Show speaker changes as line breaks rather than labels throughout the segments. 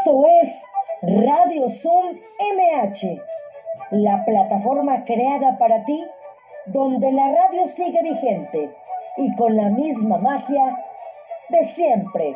Esto es Radio Zoom MH, la plataforma creada para ti, donde la radio sigue vigente y con la misma magia de siempre.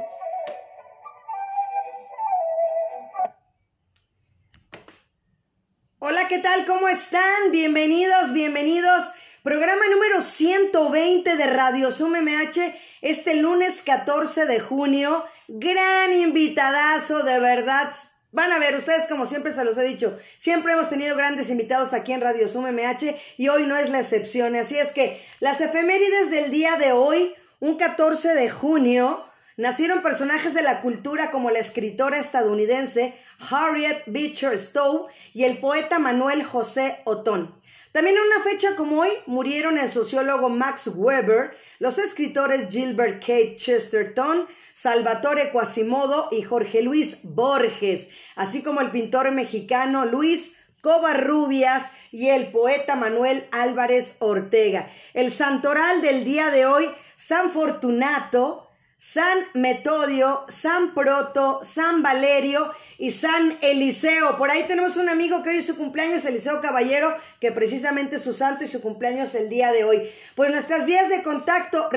Hola, ¿qué tal? ¿Cómo están? Bienvenidos, bienvenidos. Programa número 120 de Radio Zoom MH, este lunes 14 de junio. Gran invitadazo, de verdad. Van a ver, ustedes como siempre se los he dicho, siempre hemos tenido grandes invitados aquí en Radio Zoom MH y hoy no es la excepción. Así es que las efemérides del día de hoy, un 14 de junio, nacieron personajes de la cultura como la escritora estadounidense Harriet Beecher Stowe y el poeta Manuel José Otón. También en una fecha como hoy murieron el sociólogo Max Weber, los escritores Gilbert Kate Chesterton, Salvatore Quasimodo y Jorge Luis Borges, así como el pintor mexicano Luis Covarrubias y el poeta Manuel Álvarez Ortega. El santoral del día de hoy, San Fortunato, San Metodio, San Proto, San Valerio y San Eliseo. Por ahí tenemos un amigo que hoy es su cumpleaños, Eliseo Caballero, que precisamente es su santo y su cumpleaños el día de hoy. Pues nuestras vías de contacto,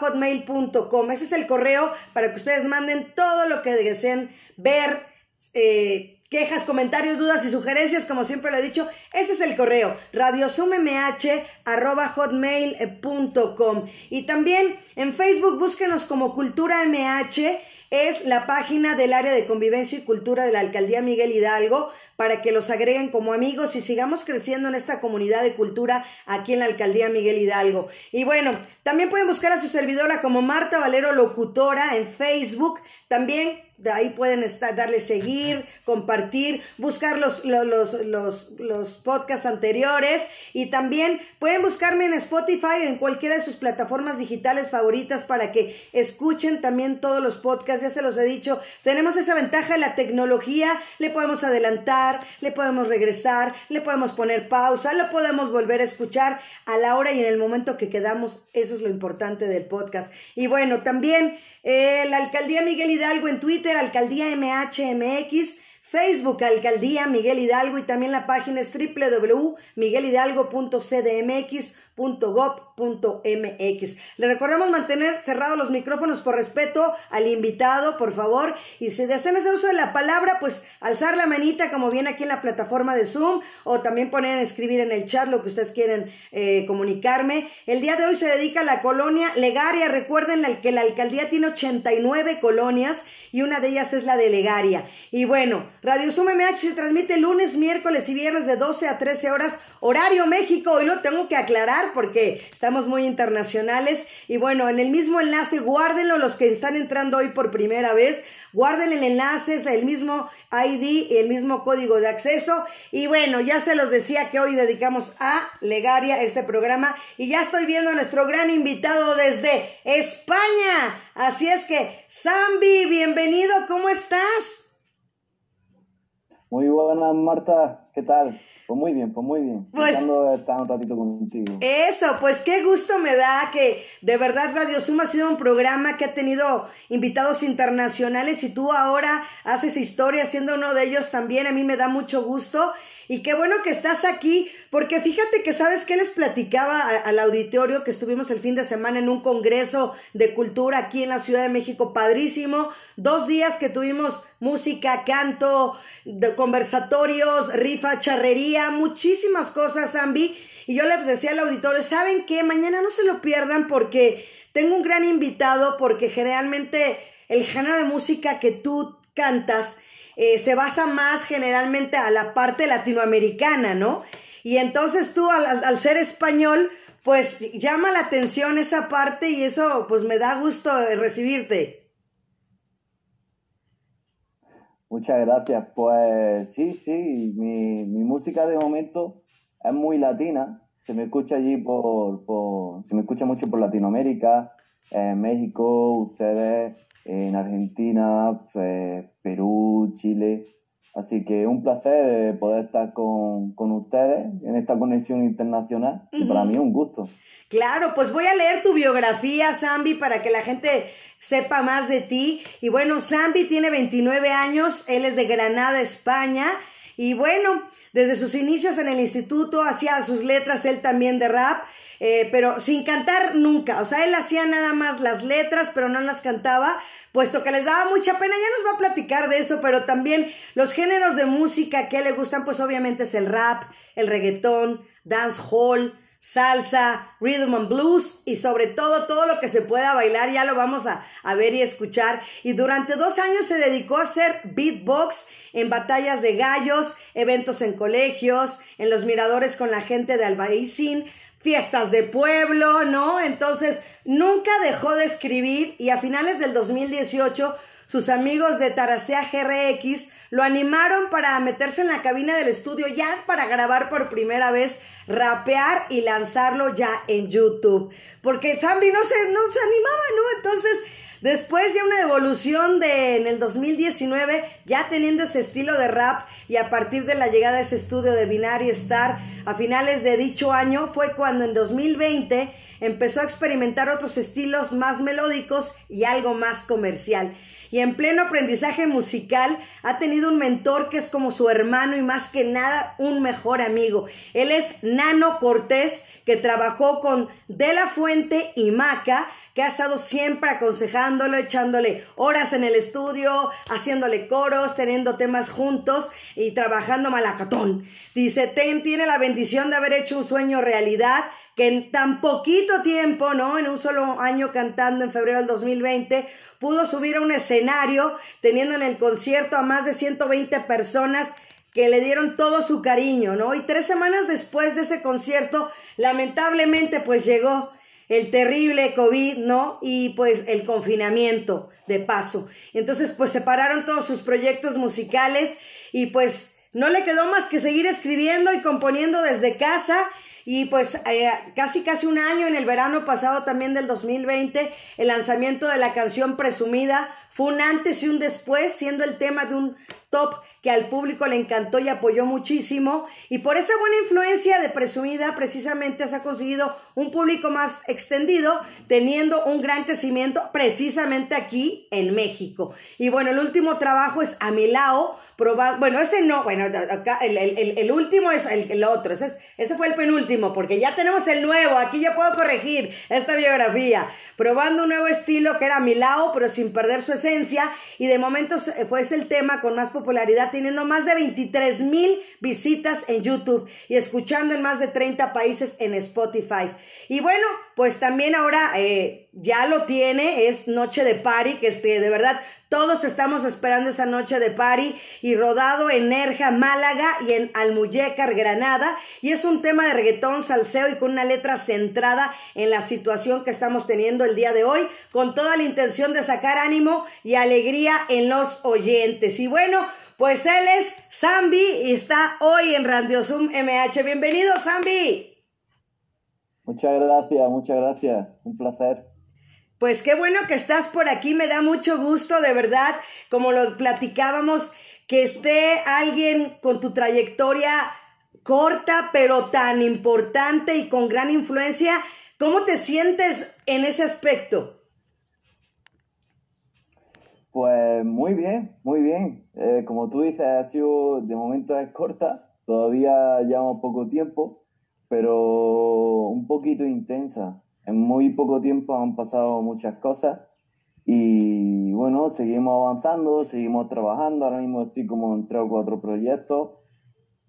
hotmail.com. Ese es el correo para que ustedes manden todo lo que deseen ver. Eh, quejas, comentarios, dudas y sugerencias, como siempre lo he dicho, ese es el correo, hotmail.com Y también en Facebook búsquenos como Cultura MH es la página del área de convivencia y cultura de la alcaldía Miguel Hidalgo para que los agreguen como amigos y sigamos creciendo en esta comunidad de cultura aquí en la alcaldía Miguel Hidalgo. Y bueno, también pueden buscar a su servidora como Marta Valero Locutora en Facebook. También de ahí pueden estar, darle seguir, compartir, buscar los, los, los, los, podcasts anteriores y también pueden buscarme en Spotify o en cualquiera de sus plataformas digitales favoritas para que escuchen también todos los podcasts. Ya se los he dicho, tenemos esa ventaja de la tecnología, le podemos adelantar, le podemos regresar, le podemos poner pausa, lo podemos volver a escuchar a la hora y en el momento que quedamos. Eso es lo importante del podcast. Y bueno, también eh, la alcaldía Miguel Hidalgo en Twitter, alcaldía MHMX, Facebook Alcaldía Miguel Hidalgo y también la página es www.miguelhidalgo.cdmx .gov.mx. Le recordamos mantener cerrados los micrófonos por respeto al invitado, por favor. Y si desean hacer uso de la palabra, pues alzar la manita como viene aquí en la plataforma de Zoom o también poner escribir en el chat lo que ustedes quieren eh, comunicarme. El día de hoy se dedica a la colonia Legaria. Recuerden que la alcaldía tiene 89 colonias y una de ellas es la de Legaria. Y bueno, Radio Zoom MH se transmite lunes, miércoles y viernes de 12 a 13 horas, horario México. Hoy lo tengo que aclarar porque estamos muy internacionales. Y bueno, en el mismo enlace, guárdenlo los que están entrando hoy por primera vez. Guarden el enlace, el mismo ID y el mismo código de acceso. Y bueno, ya se los decía que hoy dedicamos a Legaria este programa. Y ya estoy viendo a nuestro gran invitado desde España. Así es que, Zambi, bienvenido, ¿cómo estás?
Muy buenas, Marta, ¿qué tal? Pues muy bien, pues muy bien. Pues, estar un ratito contigo.
Eso, pues qué gusto me da que de verdad Radio Suma ha sido un programa que ha tenido invitados internacionales y tú ahora haces historia siendo uno de ellos también. A mí me da mucho gusto y qué bueno que estás aquí, porque fíjate que sabes que les platicaba al auditorio que estuvimos el fin de semana en un congreso de cultura aquí en la Ciudad de México, padrísimo. Dos días que tuvimos música, canto, conversatorios, rifa, charrería, muchísimas cosas, Ambi. Y yo les decía al auditorio, ¿saben qué? Mañana no se lo pierdan porque tengo un gran invitado, porque generalmente el género de música que tú cantas eh, se basa más generalmente a la parte latinoamericana, ¿no? Y entonces tú al, ser español, pues llama la atención esa parte y eso pues me da gusto recibirte.
Muchas gracias. Pues sí, sí, mi, música de momento es muy latina. Se me escucha allí por, por se me escucha mucho por Latinoamérica, en México, ustedes en Argentina, Perú, Chile, Así que un placer poder estar con, ustedes en esta conexión internacional y para mí es un gusto.
Claro, pues voy a leer tu biografía, Zambi, para que la gente sepa más de ti. Y bueno, Zambi tiene 29 años, él es de Granada, España. Y bueno, desde sus inicios en el instituto hacía sus letras él también de rap. Eh, pero sin cantar nunca, o sea, él hacía nada más las letras, pero no las cantaba, puesto que les daba mucha pena, ya nos va a platicar de eso, pero también los géneros de música que le gustan, pues obviamente es el rap, el reggaetón, dancehall, salsa, rhythm and blues y sobre todo todo lo que se pueda bailar, ya lo vamos a, a, ver y escuchar. Y durante dos años se dedicó a hacer beatbox en batallas de gallos, eventos en colegios, en los miradores con la gente de Albaicín, fiestas de pueblo, ¿no? Entonces, nunca dejó de escribir y a finales del 2018 sus amigos de Tarasea GRX lo animaron para meterse en la cabina del estudio ya para grabar por primera vez, rapear y lanzarlo ya en YouTube. Porque Zambi no se, no se animaba, ¿no? Entonces, Después ya una evolución de en el 2019, ya teniendo ese estilo de rap y a partir de la llegada de ese estudio de Binary Star a finales de dicho año fue cuando en 2020 empezó a experimentar otros estilos más melódicos y algo más comercial. Y en pleno aprendizaje musical ha tenido un mentor que es como su hermano y más que nada un mejor amigo. Él es Nano Cortés, que trabajó con De La Fuente y Maca, que ha estado siempre aconsejándolo, echándole horas en el estudio, haciéndole coros, teniendo temas juntos y trabajando malacatón. Dice, Ten tiene la bendición de haber hecho un sueño realidad que en tan poquito tiempo, ¿no? En un solo año cantando en febrero del 2020, pudo subir a un escenario teniendo en el concierto a más de 120 personas que le dieron todo su cariño, ¿no? Y tres semanas después de ese concierto, lamentablemente, pues llegó el terrible COVID, ¿no? Y pues el confinamiento de paso. Entonces, pues separaron todos sus proyectos musicales y pues no le quedó más que seguir escribiendo y componiendo desde casa. Y pues eh, casi casi un año en el verano pasado también del 2020, el lanzamiento de la canción Presumida fue un antes y un después, siendo el tema de un top que al público le encantó y apoyó muchísimo. Y por esa buena influencia de Presumida, precisamente se ha conseguido un público más extendido, teniendo un gran crecimiento precisamente aquí en México. Y bueno, el último trabajo es a mi lado, bueno, ese no, bueno, acá el, el, último es el, otro, ese, ese fue el penúltimo, porque ya tenemos el nuevo, aquí ya puedo corregir esta biografía, probando un nuevo estilo que era a mi pero sin perder su esencia, y de momento fue ese el tema con más popularidad, teniendo más de 23 mil visitas en YouTube y escuchando en más de 30 países en Spotify. Y bueno, pues también ahora eh, ya lo tiene, es Noche de Party, que este, de verdad todos estamos esperando esa noche de party y rodado en Nerja, Málaga y en Almuyecar, Granada. Y es un tema de reggaetón, salseo y con una letra centrada en la situación que estamos teniendo el día de hoy, con toda la intención de sacar ánimo y alegría en los oyentes. Y bueno, pues él es Zambi y está hoy en Radio Zoom MH. Bienvenido, Zambi.
Muchas gracias, muchas gracias. Un placer.
Pues qué bueno que estás por aquí, me da mucho gusto, de verdad, como lo platicábamos, que esté alguien con tu trayectoria corta, pero tan importante y con gran influencia. ¿Cómo te sientes en ese aspecto?
Pues muy bien, muy bien. Eh, como tú dices, ha sido, de momento es corta, todavía llevamos poco tiempo, pero un poquito intensa. En muy poco tiempo han pasado muchas cosas y bueno, seguimos avanzando, seguimos trabajando. Ahora mismo estoy como en tres o cuatro proyectos.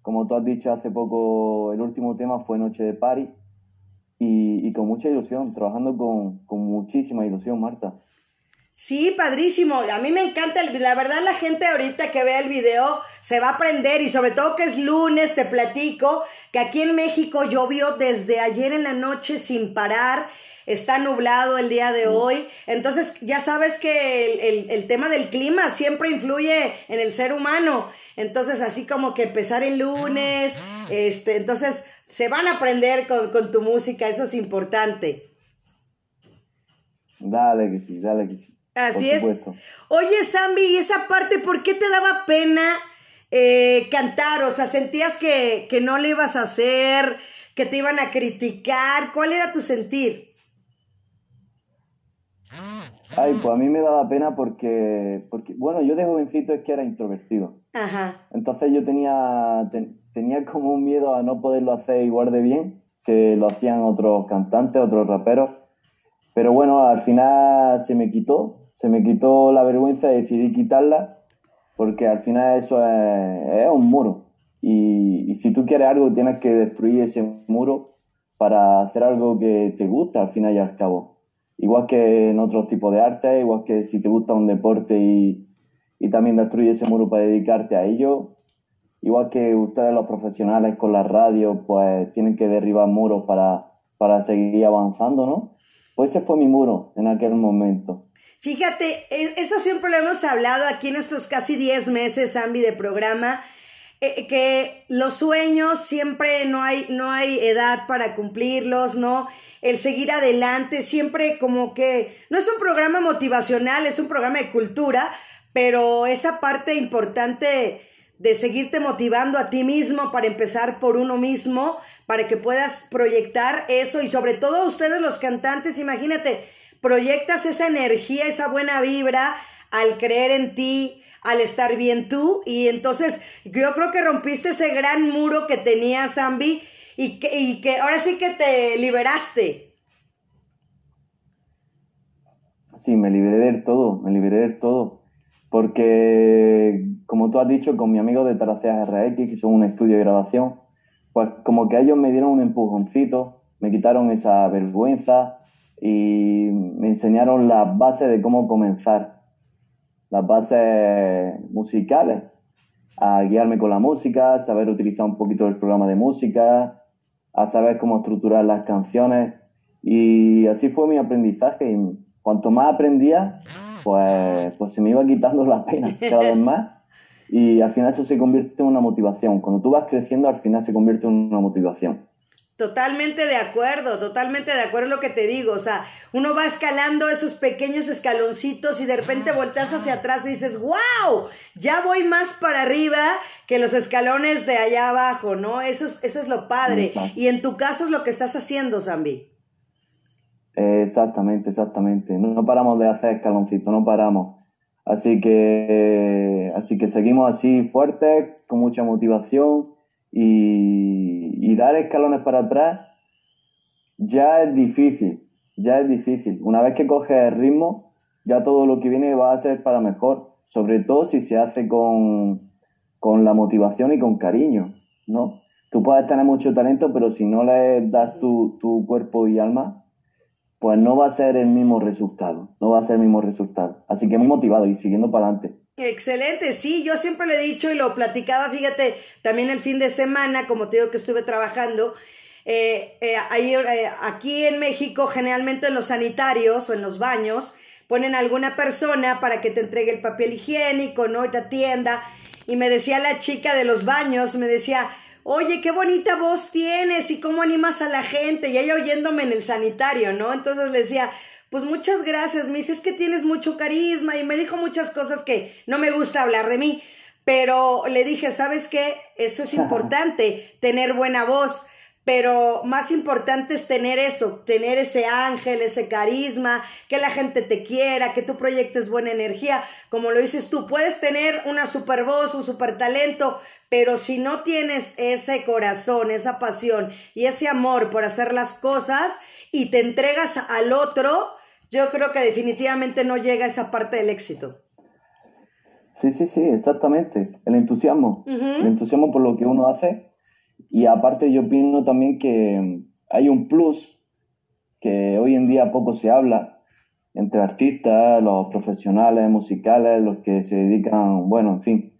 Como tú has dicho hace poco, el último tema fue Noche de Party y, con mucha ilusión, trabajando con, con muchísima ilusión, Marta.
Sí, padrísimo. A mí me encanta, el, la verdad la gente ahorita que vea el video se va a aprender y sobre todo que es lunes, te platico que aquí en México llovió desde ayer en la noche sin parar. Está nublado el día de hoy. Entonces ya sabes que el, el, tema del clima siempre influye en el ser humano. Entonces así como que empezar el lunes, este, entonces se van a aprender con, con tu música, eso es importante.
Dale que sí, dale que sí.
Así es. Oye, Zambi, ¿y esa parte por qué te daba pena eh, cantar? O sea, ¿sentías que, que no le ibas a hacer, que te iban a criticar? ¿Cuál era tu sentir?
Ay, pues a mí me daba pena porque, porque bueno, yo de jovencito es que era introvertido.
Ajá.
Entonces yo tenía, tenía como un miedo a no poderlo hacer igual de bien que lo hacían otros cantantes, otros raperos. Pero bueno, al final se me quitó, se me quitó la vergüenza y decidí quitarla porque al final eso es, un muro. Y, y si tú quieres algo, tienes que destruir ese muro para hacer algo que te gusta al final y al cabo igual que en otros tipos de arte, igual que si te gusta un deporte y, también destruyes ese muro para dedicarte a ello, igual que ustedes los profesionales con la radio, pues tienen que derribar muros para, para seguir avanzando, ¿no? Pues ese fue mi muro en aquel momento.
Fíjate, e, eso siempre lo hemos hablado aquí en estos casi 10 meses, Ambi, de programa, eh, que los sueños siempre no hay, no hay edad para cumplirlos, ¿no? el seguir adelante, siempre como que no es un programa motivacional, es un programa de cultura, pero esa parte importante de seguirte motivando a ti mismo para empezar por uno mismo, para que puedas proyectar eso y sobre todo ustedes los cantantes, imagínate, proyectas esa energía, esa buena vibra al creer en ti, al estar bien tú y entonces yo creo que rompiste ese gran muro que tenía Zambi y que, y que ahora sí que te liberaste.
Sí, me liberé del todo, me liberé del todo. Porque, como tú has dicho, con mi amigo de Taraceas RX, que son un estudio de grabación, pues como que ellos me dieron un empujoncito, me quitaron esa vergüenza y me enseñaron las bases de cómo comenzar, las bases musicales, a guiarme con la música, saber utilizar un poquito el programa de música, a saber cómo estructurar las canciones y así fue mi aprendizaje y cuanto más aprendía, pues, pues se me iba quitando la pena cada vez más y al final eso se convierte en una motivación. Cuando tú vas creciendo, al final se convierte en una motivación.
Totalmente de acuerdo, totalmente de acuerdo en lo que te digo. O sea, uno va escalando esos pequeños escaloncitos y de repente volteas hacia atrás y dices, wow, ya voy más para arriba que los escalones de allá abajo, ¿no? Eso es, eso es lo padre. Y en tu caso es lo que estás haciendo, Zambi.
Exactamente, exactamente. No, paramos de hacer escaloncitos, no paramos. Así que, así que seguimos así fuertes, con mucha motivación y, dar escalones para atrás ya es difícil, ya es difícil. Una vez que coges el ritmo, ya todo lo que viene va a ser para mejor, sobre todo si se hace con, con la motivación y con cariño, ¿no? Tú puedes tener mucho talento, pero si no le das tu, tu cuerpo y alma, pues no va a ser el mismo resultado, no va a ser el mismo resultado. Así que muy motivado y siguiendo para adelante.
Excelente, sí, yo siempre le he dicho y lo platicaba, fíjate, también el fin de semana, como te digo que estuve trabajando, eh, eh, eh, aquí en México generalmente en los sanitarios o en los baños ponen a alguna persona para que te entregue el papel higiénico, ¿no? Y te atienda. Y me decía la chica de los baños, me decía, oye, qué bonita voz tienes y cómo animas a la gente. Y ella oyéndome en el sanitario, ¿no? Entonces le decía, pues muchas gracias, me dice, es que tienes mucho carisma y me dijo muchas cosas que no me gusta hablar de mí, pero le dije, ¿sabes qué? Eso es importante, tener buena voz, pero más importante es tener eso, tener ese ángel, ese carisma, que la gente te quiera, que tu proyectes buena energía, como lo dices tú, puedes tener una super voz, un super talento, pero si no tienes ese corazón, esa pasión y ese amor por hacer las cosas y te entregas al otro, yo creo que definitivamente no llega a esa parte del éxito.
Sí, sí, sí, exactamente. El entusiasmo. El entusiasmo por lo que uno hace. Y aparte yo opino también que hay un plus que hoy en día poco se habla entre artistas, los profesionales musicales, los que se dedican, bueno, en fin,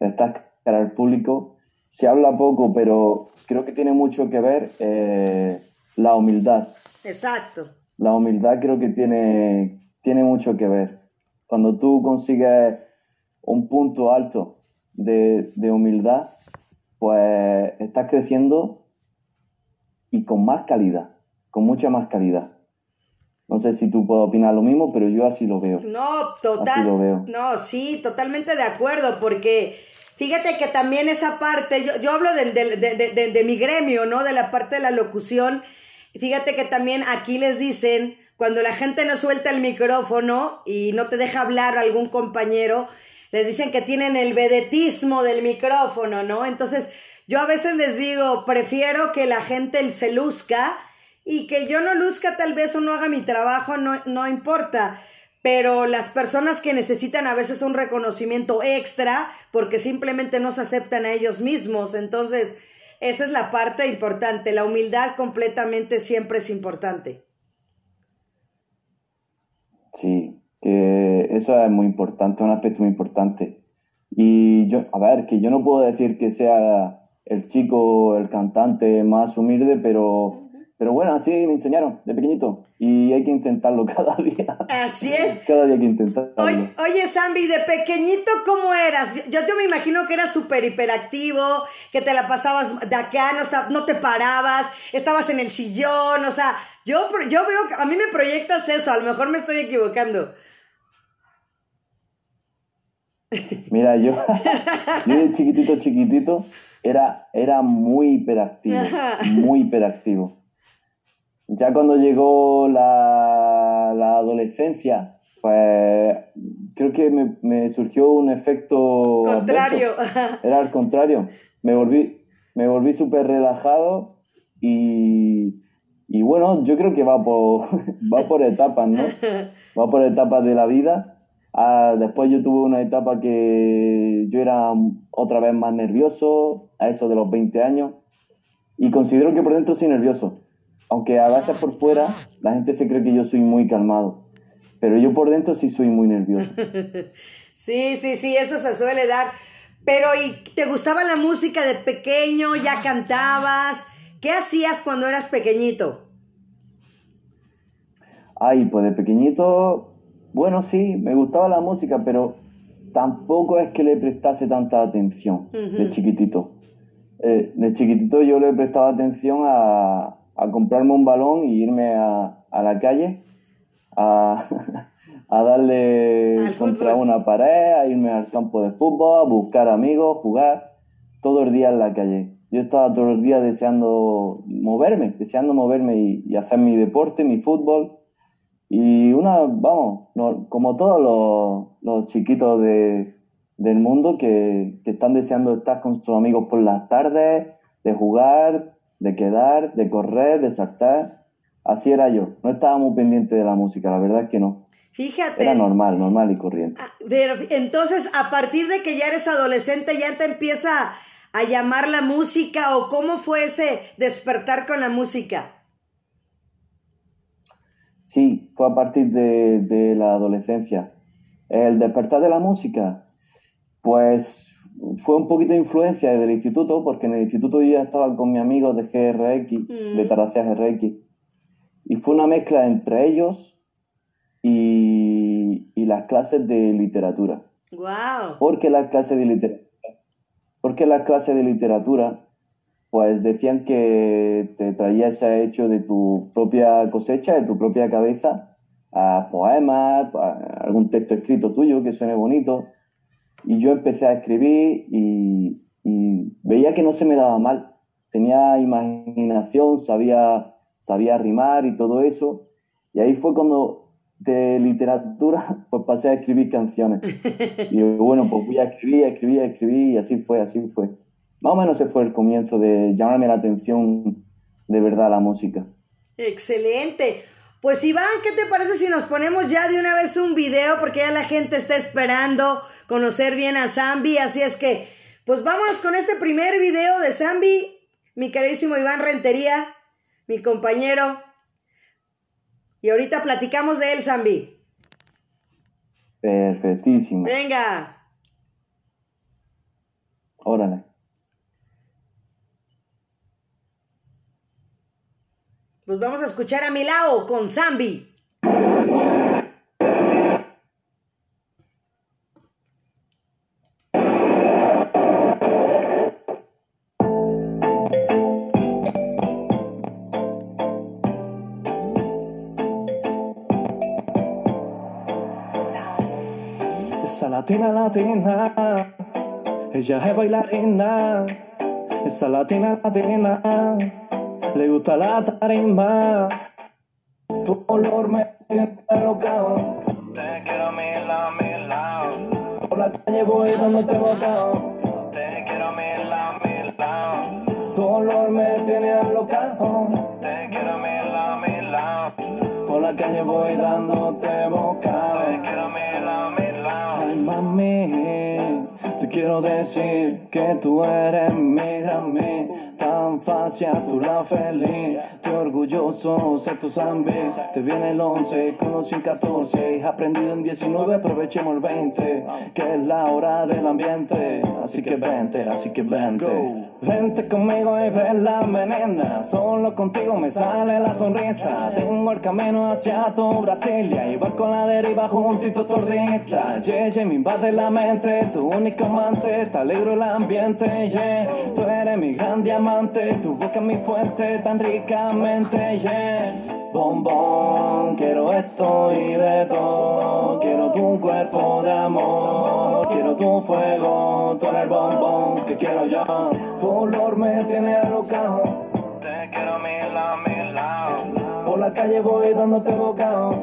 estar cara al público. Se habla poco, pero creo que tiene mucho que ver eh, la humildad.
Exacto
la humildad creo que tiene, tiene mucho que ver. Cuando tú consigues un punto alto de, humildad, pues estás creciendo y con más calidad, con mucha más calidad. No sé si tú puedes opinar lo mismo, pero yo así lo veo.
No, total. Así lo veo. No, sí, totalmente de acuerdo, porque Fíjate que también esa parte, yo, yo hablo de, de, de, mi gremio, ¿no? De la parte de la locución. Fíjate que también aquí les dicen, cuando la gente no suelta el micrófono y no te deja hablar algún compañero, les dicen que tienen el vedetismo del micrófono, ¿no? Entonces, yo a veces les digo, prefiero que la gente se luzca y que yo no luzca tal vez o no haga mi trabajo, no, no importa pero las personas que necesitan a veces un reconocimiento extra porque simplemente no se aceptan a ellos mismos. Entonces, esa es la parte importante. La humildad completamente siempre es importante.
Sí, que eso es muy importante, un aspecto muy importante. Y yo, a ver, que yo no puedo decir que sea el chico, el cantante más humilde, pero pero bueno, así me enseñaron de pequeñito y hay que intentarlo cada día.
Así es.
Cada día hay que intentarlo.
Oye, oye Zambi, de pequeñito, ¿cómo eras? Yo, yo me imagino que eras súper hiperactivo, que te la pasabas de acá, no, no te parabas, estabas en el sillón, o sea, yo, yo veo que a mí me proyectas eso, a lo mejor me estoy equivocando.
Mira, yo, yo de chiquitito, chiquitito, era, era muy hiperactivo, muy hiperactivo. Ya cuando llegó la, adolescencia, pues creo que me, surgió un efecto
contrario.
Era al contrario. Me volví, me volví súper relajado y, y, bueno, yo creo que va por, va por etapas, ¿no? Va por etapas de la vida. Ah, después yo tuve una etapa que yo era otra vez más nervioso, a eso de los 20 años, y considero que por dentro soy nervioso aunque a veces por fuera la gente se cree que yo soy muy calmado, pero yo por dentro sí soy muy nervioso.
sí, sí, sí, eso se suele dar. Pero ¿y te gustaba la música de pequeño? ¿Ya cantabas? ¿Qué hacías cuando eras pequeñito?
Ay, pues de pequeñito, bueno, sí, me gustaba la música, pero tampoco es que le prestase tanta atención de chiquitito. Eh, de chiquitito yo le prestaba atención a, a comprarme un balón y irme a, a la calle a, a darle contra una pared, a irme al campo de fútbol, a buscar amigos, jugar, todo el día en la calle. Yo estaba todo el día deseando moverme, deseando moverme y, hacer mi deporte, mi fútbol. Y una, vamos, como todos los, los chiquitos de, del mundo que, que están deseando estar con sus amigos por las tardes, de jugar, de quedar, de correr, de saltar. Así era yo. No estaba muy pendiente de la música, la verdad es que no.
Fíjate.
Era normal, normal y corriente. Ah,
pero entonces, a partir de que ya eres adolescente, ya te empieza a llamar la música o cómo fue ese despertar con la música.
Sí, fue a partir de, de la adolescencia. El despertar de la música, pues fue un poquito de influencia desde el instituto, porque en el instituto yo ya estaba con mis amigos de GRX, de mm. Taracea GRX, y fue una mezcla entre ellos y, y las clases de literatura.
Wow.
Porque las clases de literatura, porque las clases de literatura, pues decían que te traía ese hecho de tu propia cosecha, de tu propia cabeza, a poemas, a algún texto escrito tuyo que suene bonito y yo empecé a escribir y, veía que no se me daba mal. Tenía imaginación, sabía, sabía rimar y todo eso. Y ahí fue cuando de literatura pues pasé a escribir canciones. Y bueno, pues fui a escribir, a escribir, a escribir y así fue, así fue. Más o menos ese fue el comienzo de llamarme la atención de verdad la música.
Excelente. Pues Iván, ¿qué te parece si nos ponemos ya de una vez un video? Porque ya la gente está esperando conocer bien a Zambi. Así es que, pues vámonos con este primer video de Zambi, mi queridísimo Iván Rentería, mi compañero. Y ahorita platicamos de él, Zambi.
Perfectísimo.
Venga.
Órale.
Pues vamos a escuchar a Milao con Zambi.
Latina latina Ella es bailarina, esa latina latina, le gusta la tarima. Tu olor me tiene locao. Te quiero a mi lado, mi lado. Por la calle voy dándote bocao. Te quiero a mi lado, mi lado. Tu olor me tiene alocado. Te quiero a mi lado, mi lado. Por la calle voy dándote bocao. Te quiero a mi Ay, mami, te quiero decir que tú eres mi gran mí. Tan fácil a tu lado feliz. Estoy orgulloso ser tu zambi. Te viene el 11, conocí en 14. Aprendido en 19, aprovechemos el 20. Que es la hora del ambiente. Así que vente, así que vente. Vente conmigo y ve la venena. Solo contigo me sale la sonrisa. Tengo el camino hacia tu Brasilia. Y vas con la deriva juntito tordita. Yeah, yeah, me invade la mente. Tu único amante. Te alegro el ambiente. Yeah. Tú eres mi gran diamante. Tu boca mi fuente tan ricamente. Yeah. Bombón, quiero esto y de todo. Quiero tu cuerpo de amor. Quiero tu fuego, tú eres el bombón que quiero yo. Tu olor me tiene alocado. Te quiero a mi lado. Por la calle voy dándote bocado.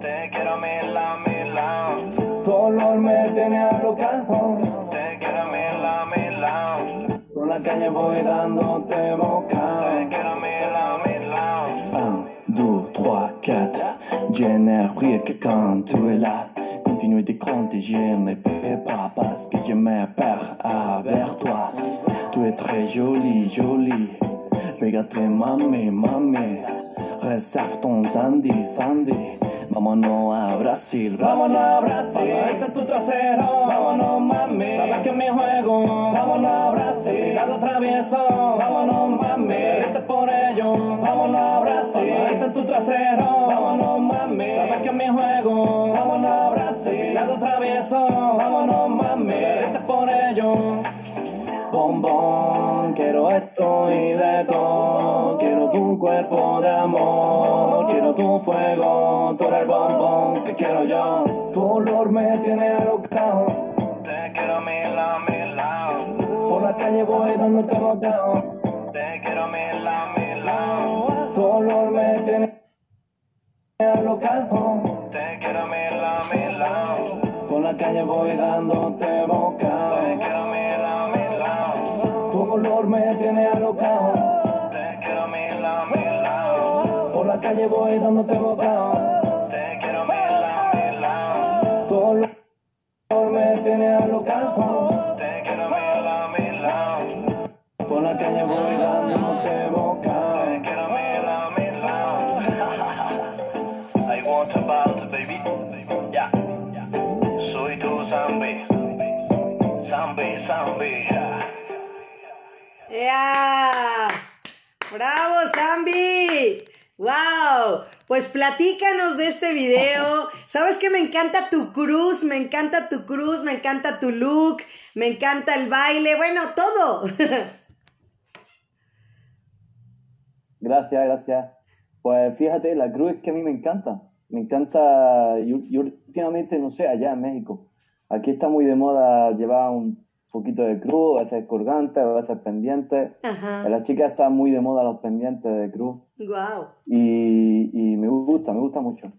Te quiero a mi lado. Tu olor me tiene alocado. Te quiero a mi lado. Por la calle voy dándote bocado. Te quiero a mi 2, 3, 4. J'énergie que quand tu es là. Continue de compter, je ne peux pas parce que je me perds avec toi. Tu es très jolie, jolie. Pégate, mami, mami. Ton Sandy, Sandy. Vámonos a Brasil, Brasil. Vámonos a Brasil. Tu trasero. Vámonos, mami. Sabes que es mi juego. Vámonos a Brasil. Lado travieso. Vámonos, mami. Vete por ello. Vámonos a Brasil. Ahí tu trasero. Vámonos, mami. Sabes que es mi juego. Vámonos a Brasil. Lado travieso. Vámonos, mami. Vete por ello. Bombón, quiero esto y de todo. Quiero tu cuerpo de amor. Quiero tu fuego, tú eres el bombón que quiero yo. Tu olor me tiene alocado. Te quiero a mi lado. Por la calle voy dándote bocado. Te quiero a mi lado. Tu olor me tiene alocado. Te quiero a mi lado. Por la calle voy dándote bocado. Te quiero a mi olor me tiene alocado. Te quiero a mi lado, mi lado. Por la calle voy dándote bocado. Te quiero a mi lado, mi lado. Tu olor me tiene alocado. Te quiero a mi lado, mi lado. Por la calle voy dándote
¡Bravo, Zambi! ¡Wow! Pues platícanos de este video. Sabes que me encanta tu cruz, me encanta tu cruz, me encanta tu look, me encanta el baile, bueno, todo.
Gracias, gracias. Pues fíjate, la cruz es que a mí me encanta. Me encanta, y, y últimamente, no sé, allá en México. Aquí está muy de moda llevar un poquito de cruz, a veces colgante, a veces pendientes.
Ajá.
En las chicas están muy de moda los pendientes de cruz.
Wow.
Y, y me gusta, me gusta mucho.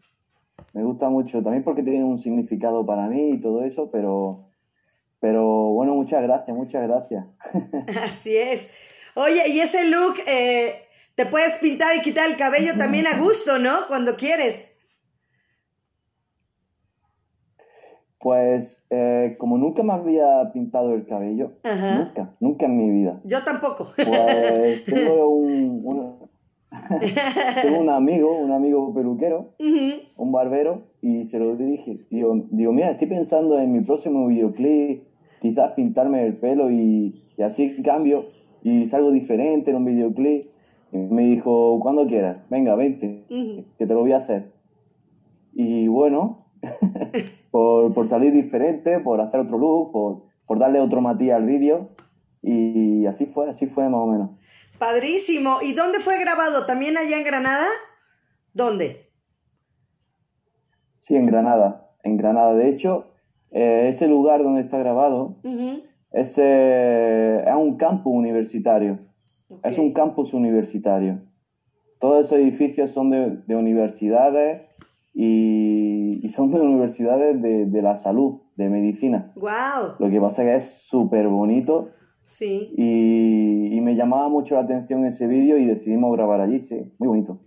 Me gusta mucho, también porque tiene un significado para mí y todo eso, pero, pero bueno, muchas gracias, muchas gracias.
Así es. Oye, y ese look, eh, te puedes pintar y quitar el cabello también a gusto, ¿no? Cuando quieres.
Pues eh, como nunca me había pintado el cabello,
Ajá.
nunca, nunca en mi vida.
Yo tampoco.
Pues tengo un, un- tengo un amigo, un amigo peluquero, un barbero, y se lo dije. Digo, digo, mira, estoy pensando en mi próximo videoclip, quizás pintarme el pelo y, y así cambio y salgo diferente en un videoclip. Y me dijo, cuando quieras, venga, vente, que te lo voy a hacer. Y bueno, por, por salir diferente, por hacer otro look, por, por darle otro matiz al vídeo. Y así fue, así fue más o menos.
Padrísimo. ¿Y dónde fue grabado? ¿También allá en Granada? ¿Dónde?
Sí, en Granada. En Granada. De hecho, eh, ese lugar donde está grabado
Ujú.
es, es un campus universitario. Es un campus universitario. Todos esos edificios son de, universidades y, son de universidades de, la salud, de medicina.
Wow.
Lo que pasa es que es súper bonito.
Sí.
Y, me llamaba mucho la atención ese vídeo y decidimos grabar allí, sí, muy bonito.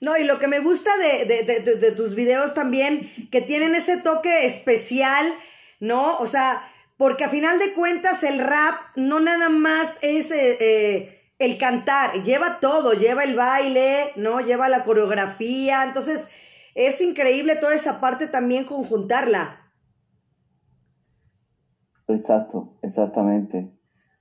No, y lo que me gusta de, tus videos también, que tienen ese toque especial, ¿no? O sea, porque a final de cuentas el rap no nada más es eh, eh, el cantar, lleva todo, lleva el baile, ¿no? Lleva la coreografía, entonces es increíble toda esa parte también conjuntarla.
Exacto, exactamente.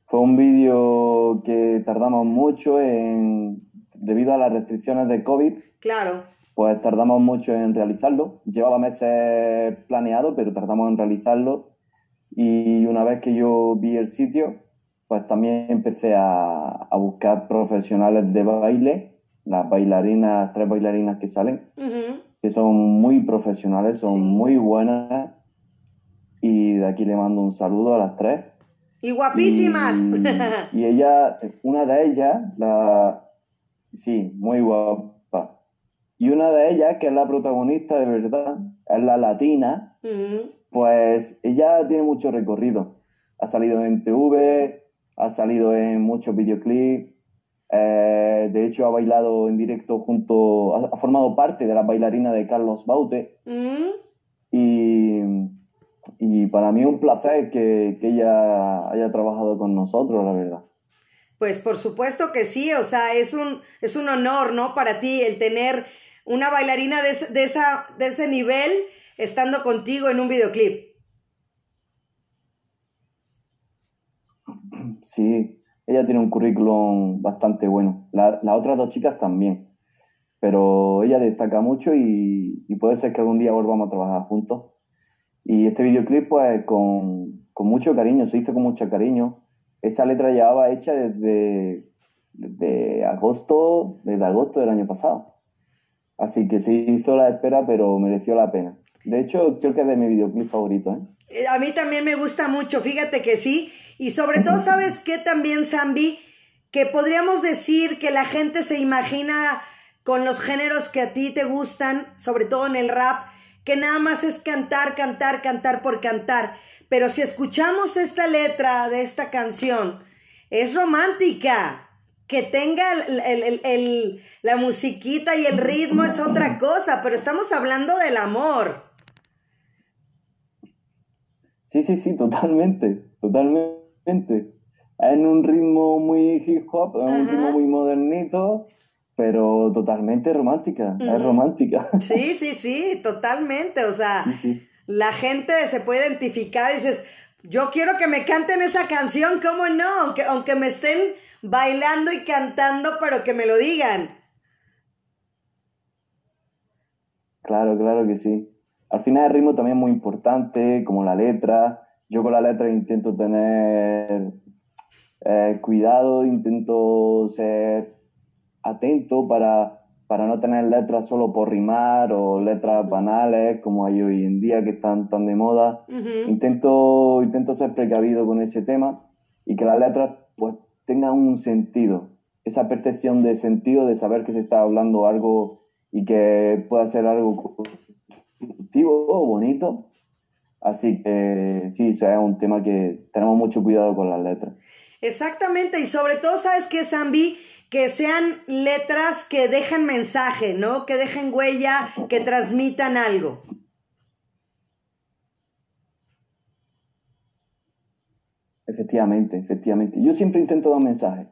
Fue un vídeo que tardamos mucho en, debido a las restricciones de COVID.
Claro.
Pues tardamos mucho en realizarlo. Llevaba meses planeado, pero tardamos en realizarlo. Y una vez que yo vi el sitio, pues también empecé a, buscar profesionales de baile, las bailarinas, tres bailarinas que salen, que son muy profesionales, son muy buenas. Y de aquí le mando un saludo a las tres.
Y guapísimas.
Y, ella, una de ellas, la, sí, muy guapa. Y una de ellas, que es la protagonista de verdad, es la latina, pues ella tiene mucho recorrido. Ha salido en TV, ha salido en muchos videoclips, eh, de hecho ha bailado en directo junto, ha, formado parte de la bailarina de Carlos Baute. Mm. Y, y, para mí un placer que, que ella haya trabajado con nosotros, la verdad.
Pues por supuesto que sí, o sea, es un, es un honor, ¿no? Para ti el tener una bailarina de, de, esa, de ese nivel estando contigo en un videoclip.
Sí, ella tiene un currículum bastante bueno. las otras dos chicas también. Pero ella destaca mucho y, puede ser que algún día volvamos a trabajar juntos. Y este videoclip, pues, con, mucho cariño, se hizo con mucho cariño. Esa letra llevaba hecha desde, desde agosto, desde agosto del año pasado. Así que se hizo la espera, pero mereció la pena. De hecho, creo que es de mi videoclip favorito.
Eh, a mí también me gusta mucho, fíjate que sí. Y sobre todo, ¿sabes qué también, Zambi? Que podríamos decir que la gente se imagina con los géneros que a ti te gustan, sobre todo en el rap, que nada más es cantar, cantar, cantar por cantar. Pero si escuchamos esta letra de esta canción, es romántica. Que tenga la musiquita y el ritmo es otra cosa, pero estamos hablando del amor.
Sí, sí, sí, totalmente, totalmente en un ritmo muy hip hop, en un ritmo muy modernito, pero totalmente romántica, es romántica.
Sí, sí, sí, totalmente, o sea, la gente se puede identificar y dices, yo quiero que me canten esa canción, ¿cómo no? Aunque, aunque me estén bailando y cantando, pero que me lo digan.
Claro, claro que sí. Al final el ritmo también es muy importante, como la letra, yo con la letra intento tener eh, cuidado, intento ser atento para, para no tener letras solo por rimar o letras banales como hay hoy en día que están tan de moda. intento, intento ser precavido con ese tema y que las letras pues tengan un sentido, esa percepción de sentido de saber que se está hablando algo y que pueda ser algo constructivo o bonito Así que sí, es un tema que tenemos mucho cuidado con las letras.
Exactamente, y sobre todo, ¿sabes qué, Zambi? Que sean letras que dejen mensaje, ¿no? Que dejen huella, que transmitan algo.
Efectivamente, efectivamente. Yo siempre intento dar un mensaje.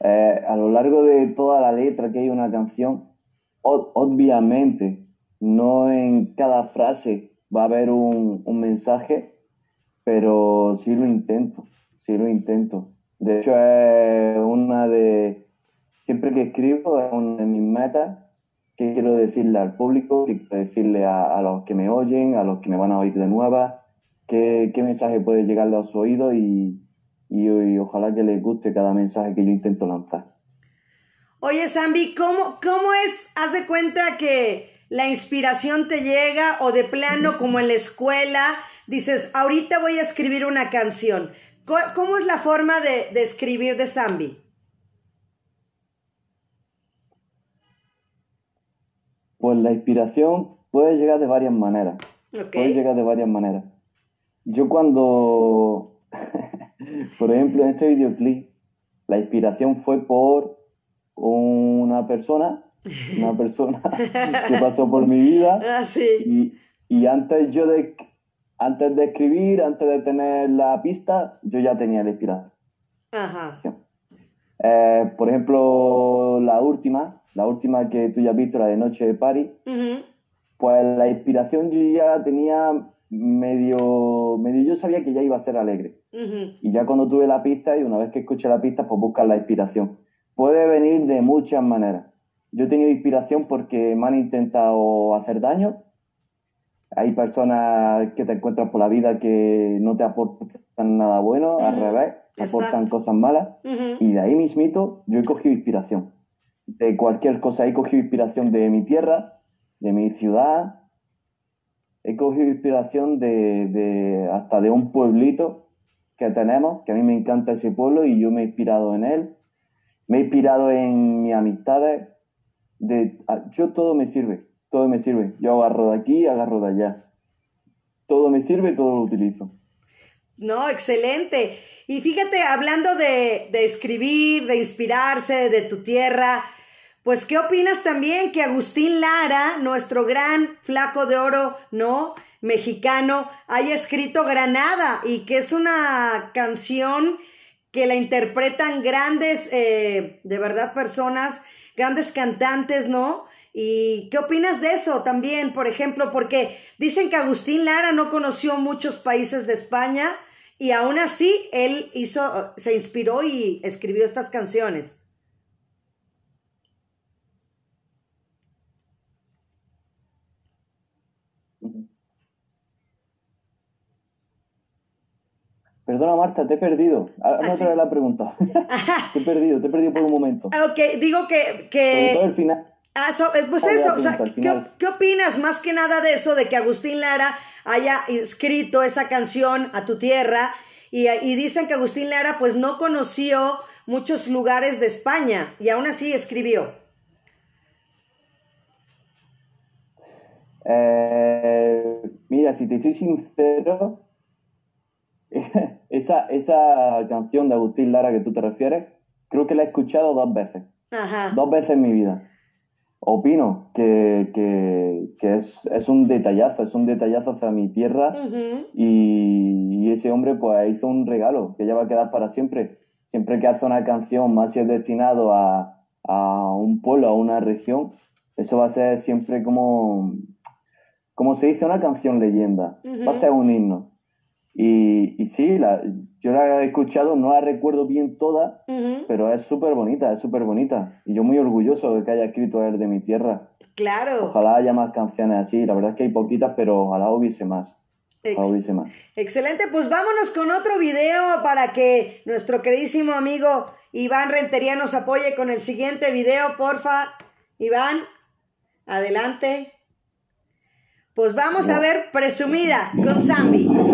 Eh, a lo largo de toda la letra que hay una canción, obviamente, no en cada frase va a haber un, mensaje, pero sí lo intento, sí lo intento. De hecho, es una de, siempre que escribo, es una de mis metas que quiero decirle al público, que quiero decirle a, los que me oyen, a los que me van a oír de nueva, qué, mensaje puede llegarle a su oído y, y, ojalá que les guste cada mensaje que yo intento lanzar.
Oye, Zambi, ¿cómo, ¿cómo es? Haz de cuenta que la inspiración te llega o de plano como en la escuela dices, ahorita voy a escribir una canción. ¿Cómo es la forma de, de escribir de Zambi?
Pues la inspiración puede llegar de varias maneras. Puede llegar de varias maneras. Yo cuando, por ejemplo, en este videoclip, la inspiración fue por una persona, una persona que pasó por mi vida.
Ah, sí.
y, antes yo de, antes de escribir, antes de tener la pista, yo ya tenía la inspiración.
Ajá.
Eh, por ejemplo, la última, la última que tú ya has visto, la de Noche de París, pues la inspiración yo ya la tenía medio, medio yo sabía que ya iba a ser alegre. Y ya cuando tuve la pista y una vez que escuché la pista, pues buscas la inspiración. Puede venir de muchas maneras. Yo he tenido inspiración porque me han intentado hacer daño. Hay personas que te encuentras por la vida que no te aportan nada bueno, al revés, te aportan cosas malas. Y de ahí mismito yo he cogido inspiración. De cualquier cosa he cogido inspiración de mi tierra, de mi ciudad, he cogido inspiración de, hasta de un pueblito que tenemos, que a mí me encanta ese pueblo y yo me he inspirado en él. Me he inspirado en mis amistades. De, yo todo me sirve, todo me sirve. Yo agarro de aquí, agarro de allá. Todo me sirve, todo lo utilizo.
No, excelente. Y fíjate, hablando de, de escribir, de inspirarse, de tu tierra, pues, ¿qué opinas también que Agustín Lara, nuestro gran flaco de oro, ¿no? Mexicano, haya escrito Granada y que es una canción que la interpretan grandes, eh, de verdad, personas, grandes cantantes, ¿no? ¿Y qué opinas de eso también, por ejemplo? Porque dicen que Agustín Lara no conoció muchos países de España y aún así él hizo, se inspiró y escribió estas canciones.
Perdona, Marta, te he perdido. Hazme otra vez la pregunta. te he perdido, te he perdido por un momento.
Ah, ok, digo que... que...
Sobre todo el final.
Ah, eh, pues eso, o sea, ¿qué, opinas más que nada de eso, de que Agustín Lara haya escrito esa canción a tu tierra y, y dicen que Agustín Lara pues no conoció muchos lugares de España y aún así escribió?
Eh, mira, si te soy sincero, esa, esa canción de Agustín Lara que tú te refieres, creo que la he escuchado dos veces. Dos veces en mi vida. Opino que, es, un detallazo, es un detallazo hacia mi tierra y, ese hombre pues hizo un regalo que ya va a quedar para siempre. Siempre que hace una canción más si es destinado a, un pueblo, a una región, eso va a ser siempre como, como se dice, una canción leyenda. Va a ser un himno. Y, y sí, la, yo la he escuchado, no la recuerdo bien toda, pero es súper bonita, es súper bonita. Y yo muy orgulloso de que haya escrito él de mi tierra.
Claro.
Ojalá haya más canciones así. La verdad es que hay poquitas, pero ojalá hubiese más. Ojalá hubiese más.
Excelente, pues vámonos con otro video para que nuestro queridísimo amigo Iván Rentería nos apoye con el siguiente video, porfa. Iván, adelante. Pues vamos a ver Presumida con Zambi.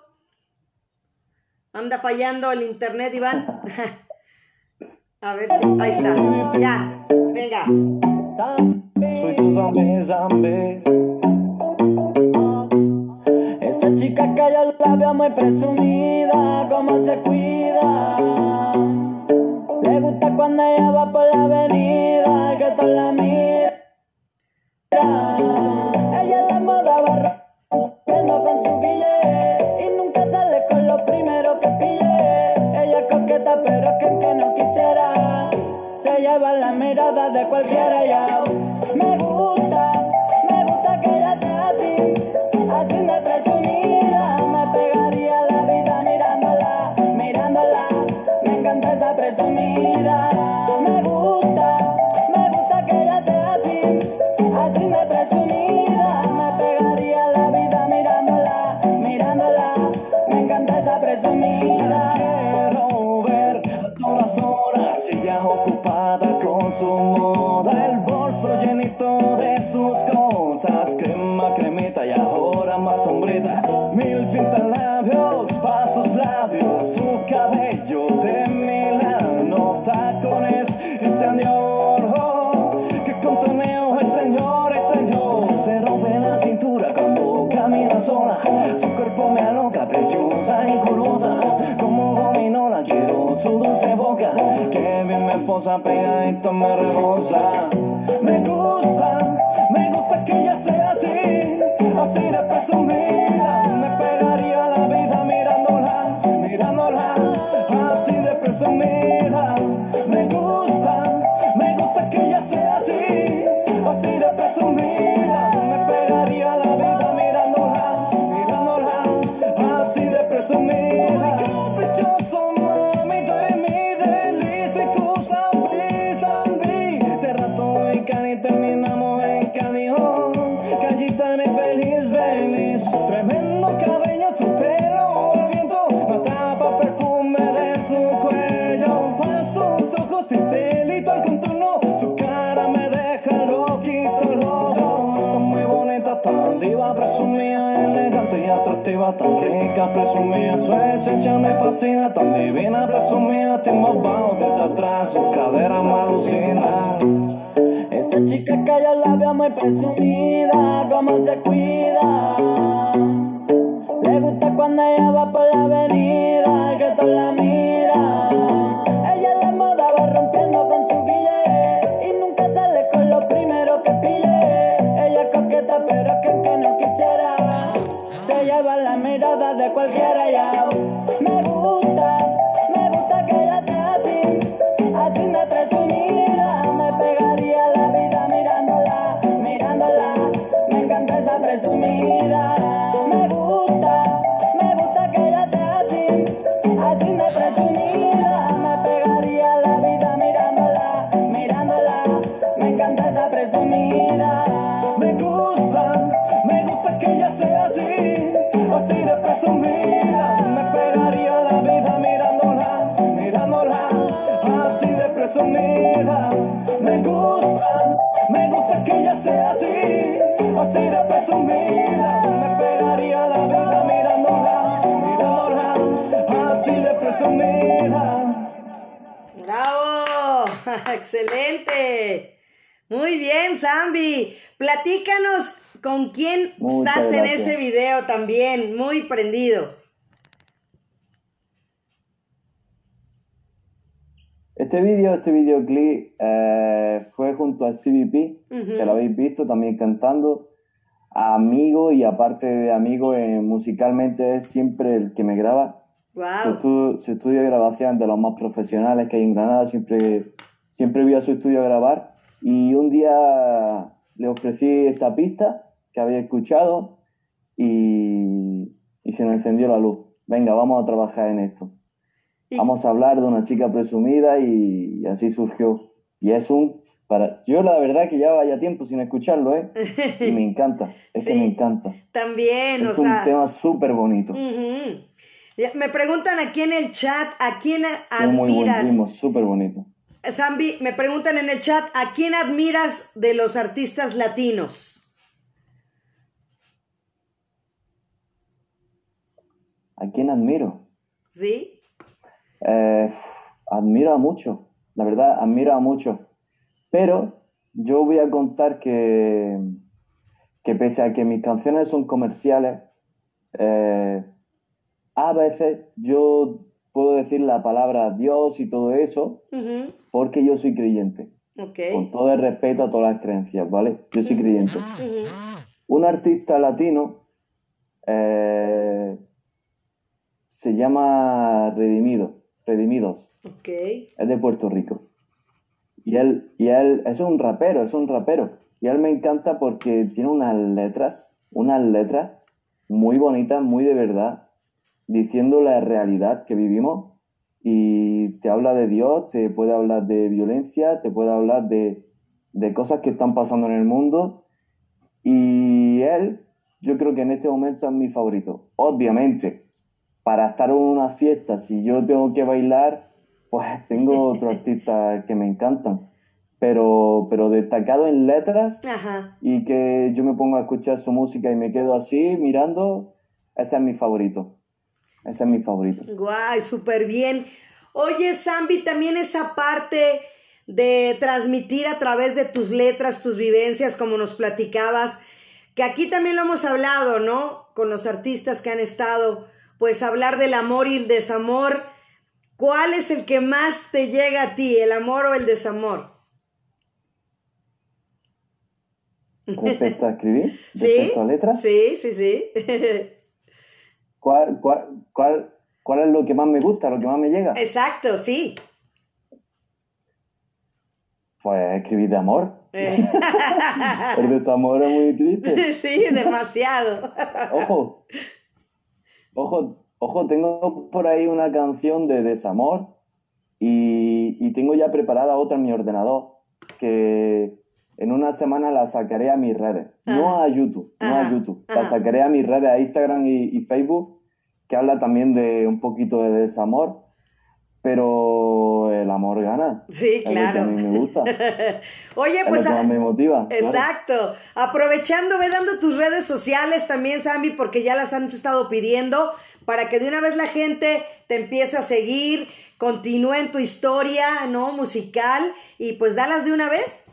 Anda fallando el internet, Iván. A ver si. Ahí está. Ya. Venga.
Soy tu zombie, zombie. Esa chica que yo la veo muy presumida, cómo se cuida. Le gusta cuando ella va por la avenida, que toda la mira. Ella es la moda barra, con su billete lleva la mirada de cualquiera ya. Me gusta, su dulce boca, que bien me posa pegadito me rebosa, me gusta, me gusta que ella sea así, así de presumida, tan rica, presumida. Su esencia me fascina, tan divina, presumida. Tengo bajo desde atrás, su cadera me alucina.
Esa chica que yo la veo muy presumida, presumida. Me gusta, me gusta que ella sea así, así de presumida. Me pegaría la vida mirándola, mirándola,
así de presumida.
¡Bravo! ¡Excelente! Muy bien, Zambi. Platícanos con quién
Muchas
estás en ese video también, muy prendido.
Este vídeo, este videoclip eh, fue junto a Stevie P, que lo habéis visto también cantando. Amigo y aparte de amigo, eh, musicalmente es siempre el que me graba. Su,
¡Wow!
estu- su estudio de grabación de los más profesionales que hay en Granada, siempre, siempre voy a su estudio a grabar. Y un día le ofrecí esta pista que había escuchado y, y se nos encendió la luz. Venga, vamos a trabajar en esto. Vamos a hablar de una chica presumida y, así surgió. Y es un... Para, yo la verdad que ya vaya tiempo sin escucharlo, ¿eh? Y me encanta, es que me encanta.
También,
Es
o
un
sea.
tema súper bonito.
Me preguntan aquí en el chat, ¿a quién a-
Un muy buen
admiras?
ritmo, súper bonito.
Zambi, me preguntan en el chat, ¿a quién admiras de los artistas latinos?
¿A quién admiro?
¿Sí?
Eh, admiro a muchos, la verdad, admiro a muchos. Pero yo voy a contar que, que pese a que mis canciones son comerciales, eh, a veces yo puedo decir la palabra Dios y todo eso porque yo soy creyente. Con todo el respeto a todas las creencias, ¿vale? Yo soy creyente. Un artista latino eh, se llama Redimido, Redimidos.
Ok.
es de Puerto Rico. Y él, y él es un rapero, es un rapero. Y él me encanta porque tiene unas letras, unas letras muy bonitas, muy de verdad, diciendo la realidad que vivimos. y te habla de Dios, te puede hablar de violencia, te puede hablar de, de cosas que están pasando en el mundo. Y él, yo creo que en este momento es mi favorito. Obviamente, para estar en una fiesta, si yo tengo que bailar, pues tengo otros artistas que me encantan. Pero, pero destacado en letras
Ajá.
y que yo me pongo a escuchar su música y me quedo así mirando, ese es mi favorito. Ese es mi favorito.
Guay, súper bien. Oye, Zambi, también esa parte de transmitir a través de tus letras, tus vivencias, como nos platicabas, que aquí también lo hemos hablado, ¿no? Con los artistas que han estado, pues hablar del amor y el desamor. ¿Cuál es el que más te llega a ti, el amor o el desamor?
Respecto a escribir,
¿Sí?
respecto a letras,
Sí, sí, sí.
¿cuál, cuál, cuál, cuál es lo que más me gusta, lo que más me llega?
Exacto, sí.
Pues escribir de amor.
Eh,
El desamor es muy triste.
sí, demasiado.
Ojo, ojo, ojo, tengo por ahí una canción de desamor y, y tengo ya preparada otra en mi ordenador que en una semana la sacaré a mis redes. No a YouTube, no
Ajá,
a YouTube. La sacaré a mis redes, a Instagram y, y Facebook, que habla también de un poquito de desamor, pero el amor gana.
Sí,
Es lo que a
claro.
mí me gusta.
Oye,
Es
pues
lo que
a-
más me motiva. claro.
Exacto. Aprovechando, ve dando tus redes sociales también, Sammy, porque ya las han estado pidiendo para que de una vez la gente te empiece a seguir, continúe en tu historia, ¿no? Musical y pues dalas de una vez.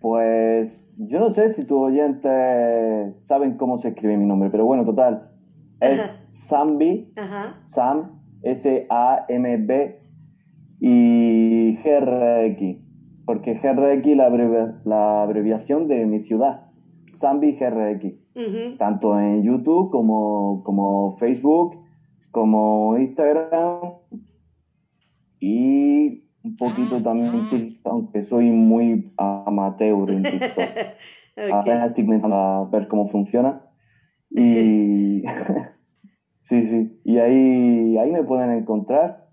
Pues yo no sé si tus oyentes saben cómo se escribe mi nombre, pero bueno, total. Es. Sambi,
Ajá.
Sam, S-A-M-B y GRX, porque GRX es la, abrevia- la abreviación de mi ciudad, Sambi GRX,
Ujú.
tanto en YouTube como, como Facebook, como Instagram y un poquito también en TikTok, aunque soy muy amateur en TikTok.
Ok.
Apenas estoy comenzando a ver cómo funciona. Y sí, sí. Y ahí, ahí me pueden encontrar,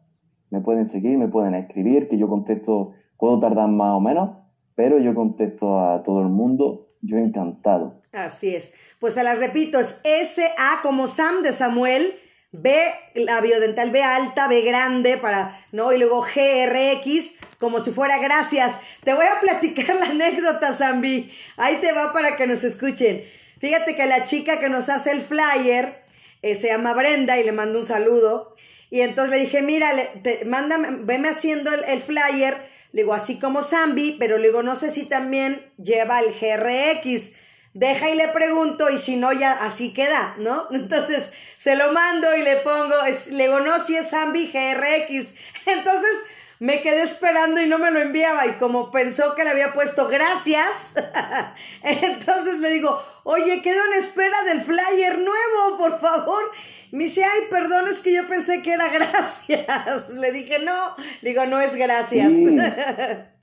me pueden seguir, me pueden escribir, que yo contesto, puedo tardar más o menos, pero yo contesto a todo el mundo, yo encantado.
Así es. Pues se las repito, es S-A como Sam de Samuel, B labiodental, B alta, B grande para, ¿no? Y luego G-R-X, como si fuera gracias. Te voy a platicar la anécdota, Zambi. Ahí te va para que nos escuchen. Fíjate que la chica que nos hace el flyer eh, se llama Brenda y le mando un saludo. Y entonces le dije, mira, te, mándame, veme haciendo el, flyer. Le digo, así como Zambi, pero le digo, no sé si también lleva el GRX. Deja y le pregunto, y si no, ya así queda, ¿no? Entonces se lo mando y le pongo, le digo, no, si es Zambi GRX. Entonces me quedé esperando y no me lo enviaba. Y como pensó que le había puesto gracias, entonces le digo, oye, quedo en espera del flyer nuevo, por favor. Me dice, ay, perdón, es que yo pensé que era gracias. Le dije, no. Le digo, no es gracias.
Sí.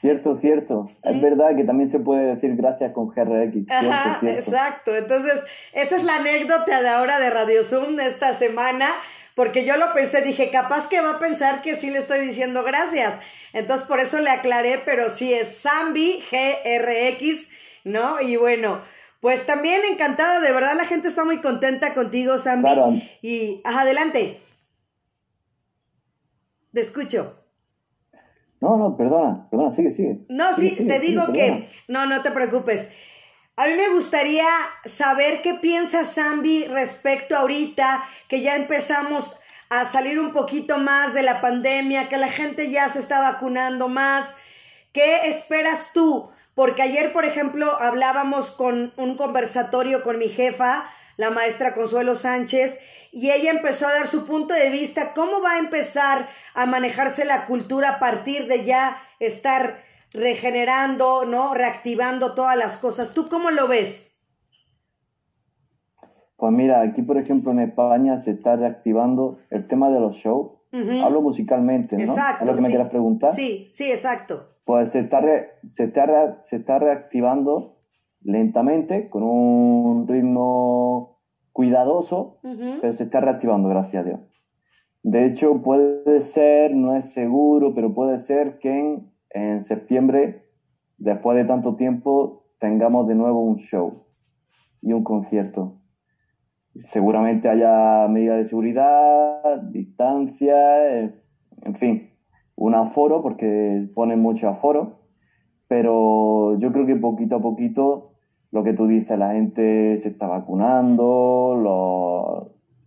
Cierto, cierto. Es verdad que también se puede decir gracias con GRX. Cierto,
Ajá,
cierto.
exacto. Entonces, esa es la anécdota de ahora de Radio Zoom de esta semana, porque yo lo pensé, dije, capaz que va a pensar que sí le estoy diciendo gracias. Entonces, por eso le aclaré, pero sí es Zambi GRX, ¿no? Y bueno, pues también encantada, de verdad la gente está muy contenta contigo, Zambi.
Claro.
Y ajá, adelante. Te escucho.
No, no, perdona, perdona, sigue, sigue.
No,
Sigue,
sí,
sigue,
te digo
perdona.
que, no, no te preocupes. A mí me gustaría saber qué piensa Zambi respecto ahorita que ya empezamos a salir un poquito más de la pandemia, que la gente ya se está vacunando más. ¿Qué esperas tú? Porque ayer, por ejemplo, hablábamos con un conversatorio con mi jefa, la maestra Consuelo Sánchez, y ella empezó a dar su punto de vista, cómo va a empezar a manejarse la cultura a partir de ya estar regenerando, ¿no? Reactivando todas las cosas. ¿Tú cómo lo ves?
Pues mira, aquí por ejemplo en España se está reactivando el tema de los shows. Hablo musicalmente, ¿no?
Exacto.
¿Es lo que me quieras preguntar?
Sí, sí, exacto.
Pues se está, re- se, está re- se está reactivando lentamente, con un ritmo cuidadoso, pero se está reactivando, gracias a Dios. De hecho, puede ser, no es seguro, pero puede ser que en, en septiembre, después de tanto tiempo, tengamos de nuevo un show y un concierto. Seguramente haya medidas de seguridad, distancia, en fin, un aforo, porque ponen mucho aforo, pero yo creo que poquito a poquito, lo que tú dices, la gente se está vacunando,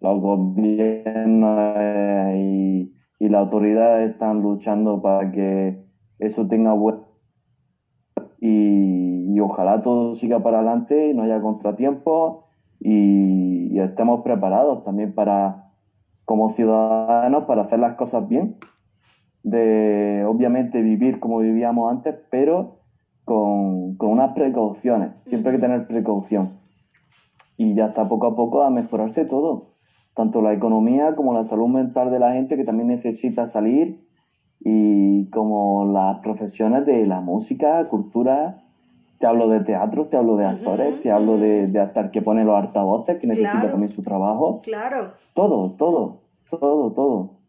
los, gobiernos y las autoridades están luchando para que eso tenga buen y, ojalá todo siga para adelante y no haya contratiempos y, estemos preparados también para, como ciudadanos, para hacer las cosas bien. De obviamente vivir como vivíamos antes, pero con, con unas precauciones. Siempre hay que tener precaución. Y ya está poco a poco a mejorarse todo. Tanto la economía como la salud mental de la gente que también necesita salir y como las profesiones de la música, cultura, te hablo de teatros, te hablo de actores, te hablo de, de actor que pone los altavoces, que necesita también su trabajo.
Claro.
Todo, todo, todo, todo.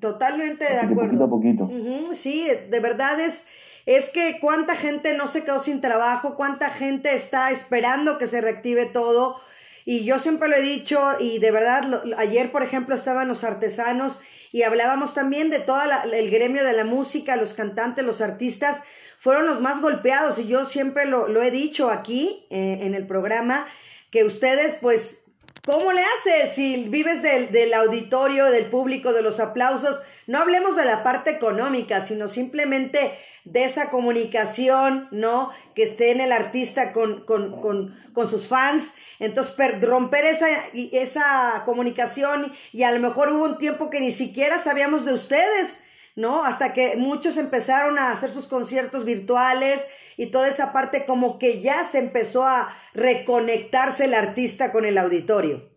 Totalmente de acuerdo.
poquito a poquito.
Sí, de verdad es, es que cuánta gente no se quedó sin trabajo, cuánta gente está esperando que se reactive todo. Y yo siempre lo he dicho, y de verdad, ayer, por ejemplo, estaban los artesanos y hablábamos también de todo el gremio de la música, los cantantes, los artistas, fueron los más golpeados y yo siempre lo, he dicho aquí eh, en el programa, que ustedes pues, ¿cómo le haces si vives del, del auditorio, del público, de los aplausos? No hablemos de la parte económica, sino simplemente de esa comunicación, ¿no? Que esté en el artista con, con, con, con sus fans. Entonces, romper esa, esa comunicación y a lo mejor hubo un tiempo que ni siquiera sabíamos de ustedes, ¿no? Hasta que muchos empezaron a hacer sus conciertos virtuales y toda esa parte como que ya se empezó a reconectarse el artista con el auditorio.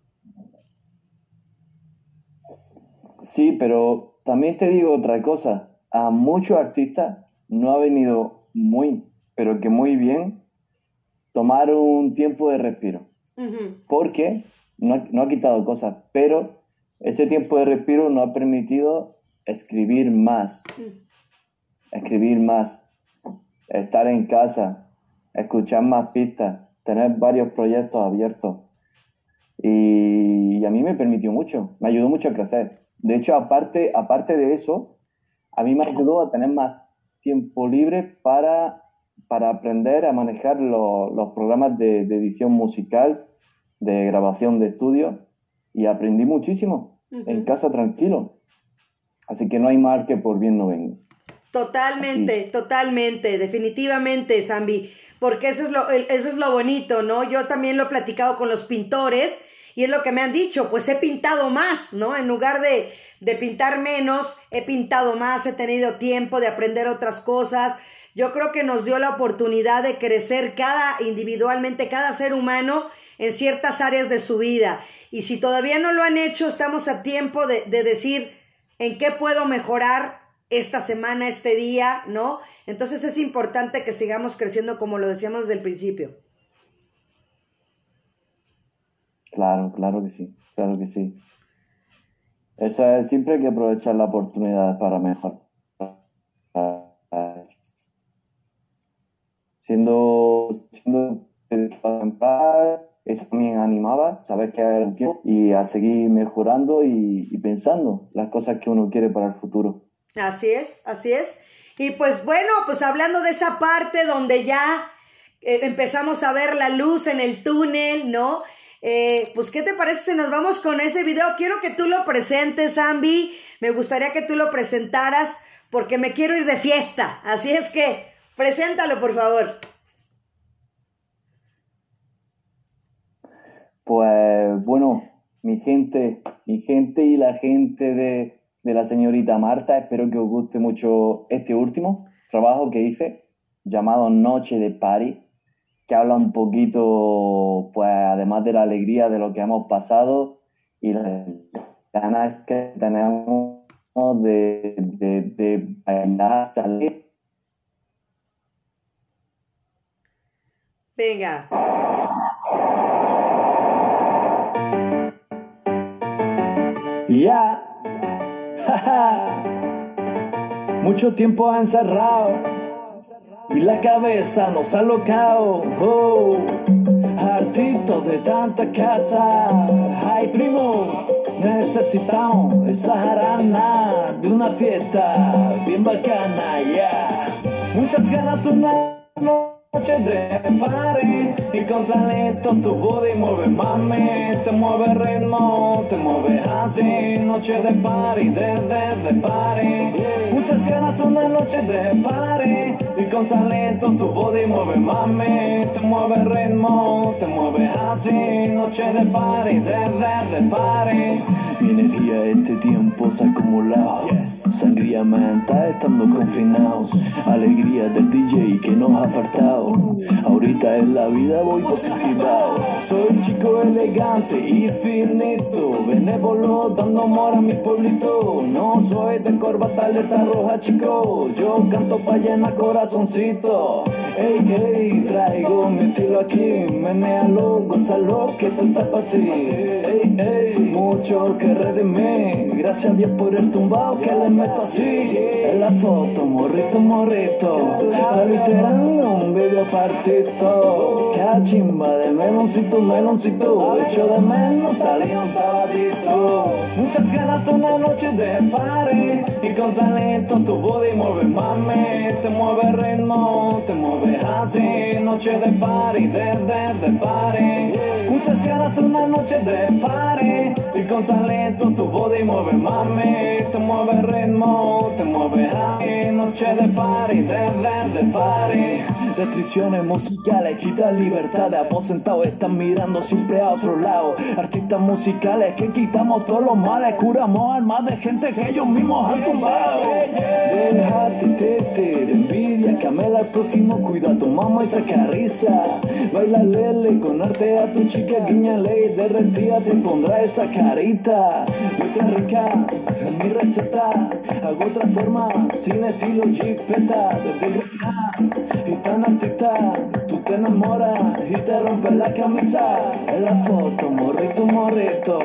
Sí, pero también te digo otra cosa. A muchos artistas no ha venido muy, pero que muy bien, tomar un tiempo de respiro. Porque no, no, ha quitado cosas, pero ese tiempo de respiro nos ha permitido escribir más. Escribir más. Estar en casa. Escuchar más pistas. Tener varios proyectos abiertos. Y, a mí me permitió mucho. Me ayudó mucho a crecer. De hecho, aparte, aparte de eso, a mí me ayudó a tener más tiempo libre para, para aprender a manejar los programas de, edición musical, de grabación de estudio, y aprendí muchísimo en casa tranquilo. Así que no hay mal que por bien no venga.
Totalmente, totalmente, definitivamente, Zambi, porque eso es, lo, eso es lo bonito, ¿no? Yo también lo he platicado con los pintores y es lo que me han dicho, pues he pintado más, ¿no? En lugar de, de pintar menos, he pintado más, he tenido tiempo de aprender otras cosas. Yo creo que nos dio la oportunidad de crecer cada individualmente, cada ser humano en ciertas áreas de su vida. Y si todavía no lo han hecho, estamos a tiempo de, de decir en qué puedo mejorar esta semana, este día, ¿no? Entonces es importante que sigamos creciendo como lo decíamos desde el principio.
Claro, claro que sí, claro que sí. Eso es, siempre hay que aprovechar la oportunidad para mejorar. Siendo, siendo eso también animaba, saber que era un tiempo y a seguir mejorando y, y, pensando las cosas que uno quiere para el futuro.
Así es, así es. Y pues bueno, pues hablando de esa parte donde ya eh, empezamos a ver la luz en el túnel, ¿no? Eh, pues, ¿qué te parece si nos vamos con ese video? Quiero que tú lo presentes, Ambi. Me gustaría que tú lo presentaras porque me quiero ir de fiesta. Así es que, preséntalo, por favor.
Pues bueno, mi gente, mi gente y la gente de, de la señorita Marta, espero que os guste mucho este último trabajo que hice llamado Noche de Party que habla un poquito, pues además de la alegría de lo que hemos pasado y las ganas que tenemos de, de, de bailar, salir.
Venga.
Ya. Mucho tiempo encerrado y la cabeza nos ha locado. Oh, hartito de tanta casa. Ay, primo, necesitamos esa jarana de una fiesta bien bacana, ya. Muchas ganas, una noche de party y con salito tu body mueve mami, te mueve ritmo, te mueve así, noche de party, de, de, de party. Muchas ganas una noche de party y con salito tu body mueve mami, te mueve ritmo, te mueve así, noche de party, de, de, de party. Mi energía este tiempo se ha acumulado, sangría menta estando confinados, alegría del DJ que nos ha faltado. Ahorita en la vida voy positivado. Soy chico elegante y finito, benévolo dando amor a mi pueblito. No soy de corbata letra roja, chico. Yo canto pa' llenar corazoncito. Ey, ey, traigo mi estilo aquí. Menealo, gózalo, que esto está pa' ti. Ey, ey, mucho que redimir. Gracias a Dios por el tumbao que le meto así. En la foto, morrito, morrito. Aliterando un video partito. Que chimba de meloncito, meloncito. Hecho de menos salí un sabadito. Muchas ganas una noche de party. Con salito tu body mueve mami. Te mueve ritmo, te mueve así. Noche de party, de, de, de party. Muchas ganas una noche de party. Y con salito tu body mueve mami. Te mueve ritmo, te mueve así. Noche de party, de, de, de party. Restricciones musicales, quita libertad de aposentado, están mirando siempre a otro lado. Artistas musicales que quitamos todos los males, curamos almas de gente que ellos mismos han tumbado. Déjate, camela al prójimo, cuida a tu mamá y saca risa. Baila lele, con arte a tu chica, guiñale y derretida te pondrá esa carita. Vete rica, mi receta, hago otra forma, sin estilo jipeta, desde y tan artista, te enamoras y te rompes la camisa. En la foto, morrito, morrito,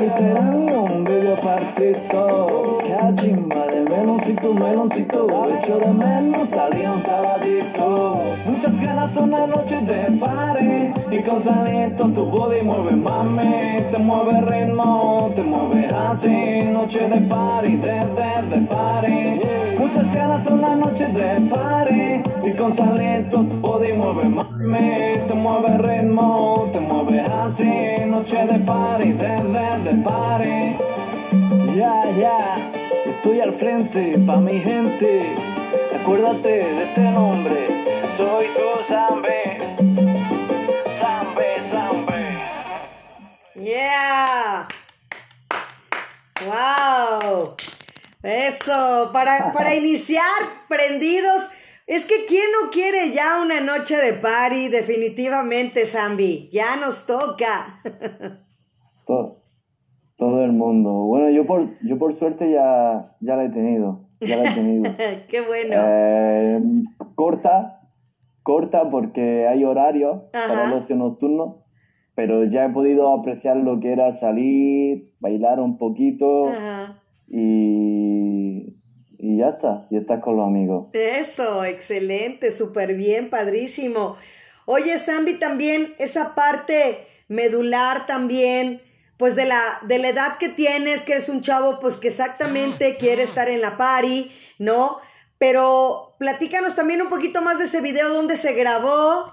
literando un video partito. Que chimba de meloncito, meloncito, hecho de menos salió un sabadito. Muchas ganas una noche de party y con salito tu body mueve mami, te mueve ritmo, te mueve así, noche de party, de, de, de party. Muchas ganas una noche de party y con tu body mueve mami, te mueve ritmo, te mueve así, noche de party, de, de, de party. Ya, ya, estoy al frente pa' mi gente. Acuérdate de este nombre, soy tu Zambe. Zambe, Zambe.
Yeah. Wow. Eso, para, para iniciar prendidos. Es que ¿quién no quiere ya una noche de party? Definitivamente, Zambi. Ya nos toca.
Todo, todo el mundo. Bueno, yo por, yo por suerte ya, ya la he tenido. Ya la he tenido.
Qué bueno.
Eh, corta, corta porque hay horario para el
Ajá.
ocio nocturno, pero ya he podido apreciar lo que era salir, bailar un poquito
Ajá.
y, y ya está, y estás con los amigos.
Eso, excelente, súper bien, padrísimo. Oye, Zambi, también esa parte medular también, pues de la, de la edad que tienes, que eres un chavo, pues que exactamente quiere estar en la party, ¿no? Pero platícanos también un poquito más de ese video, dónde se grabó.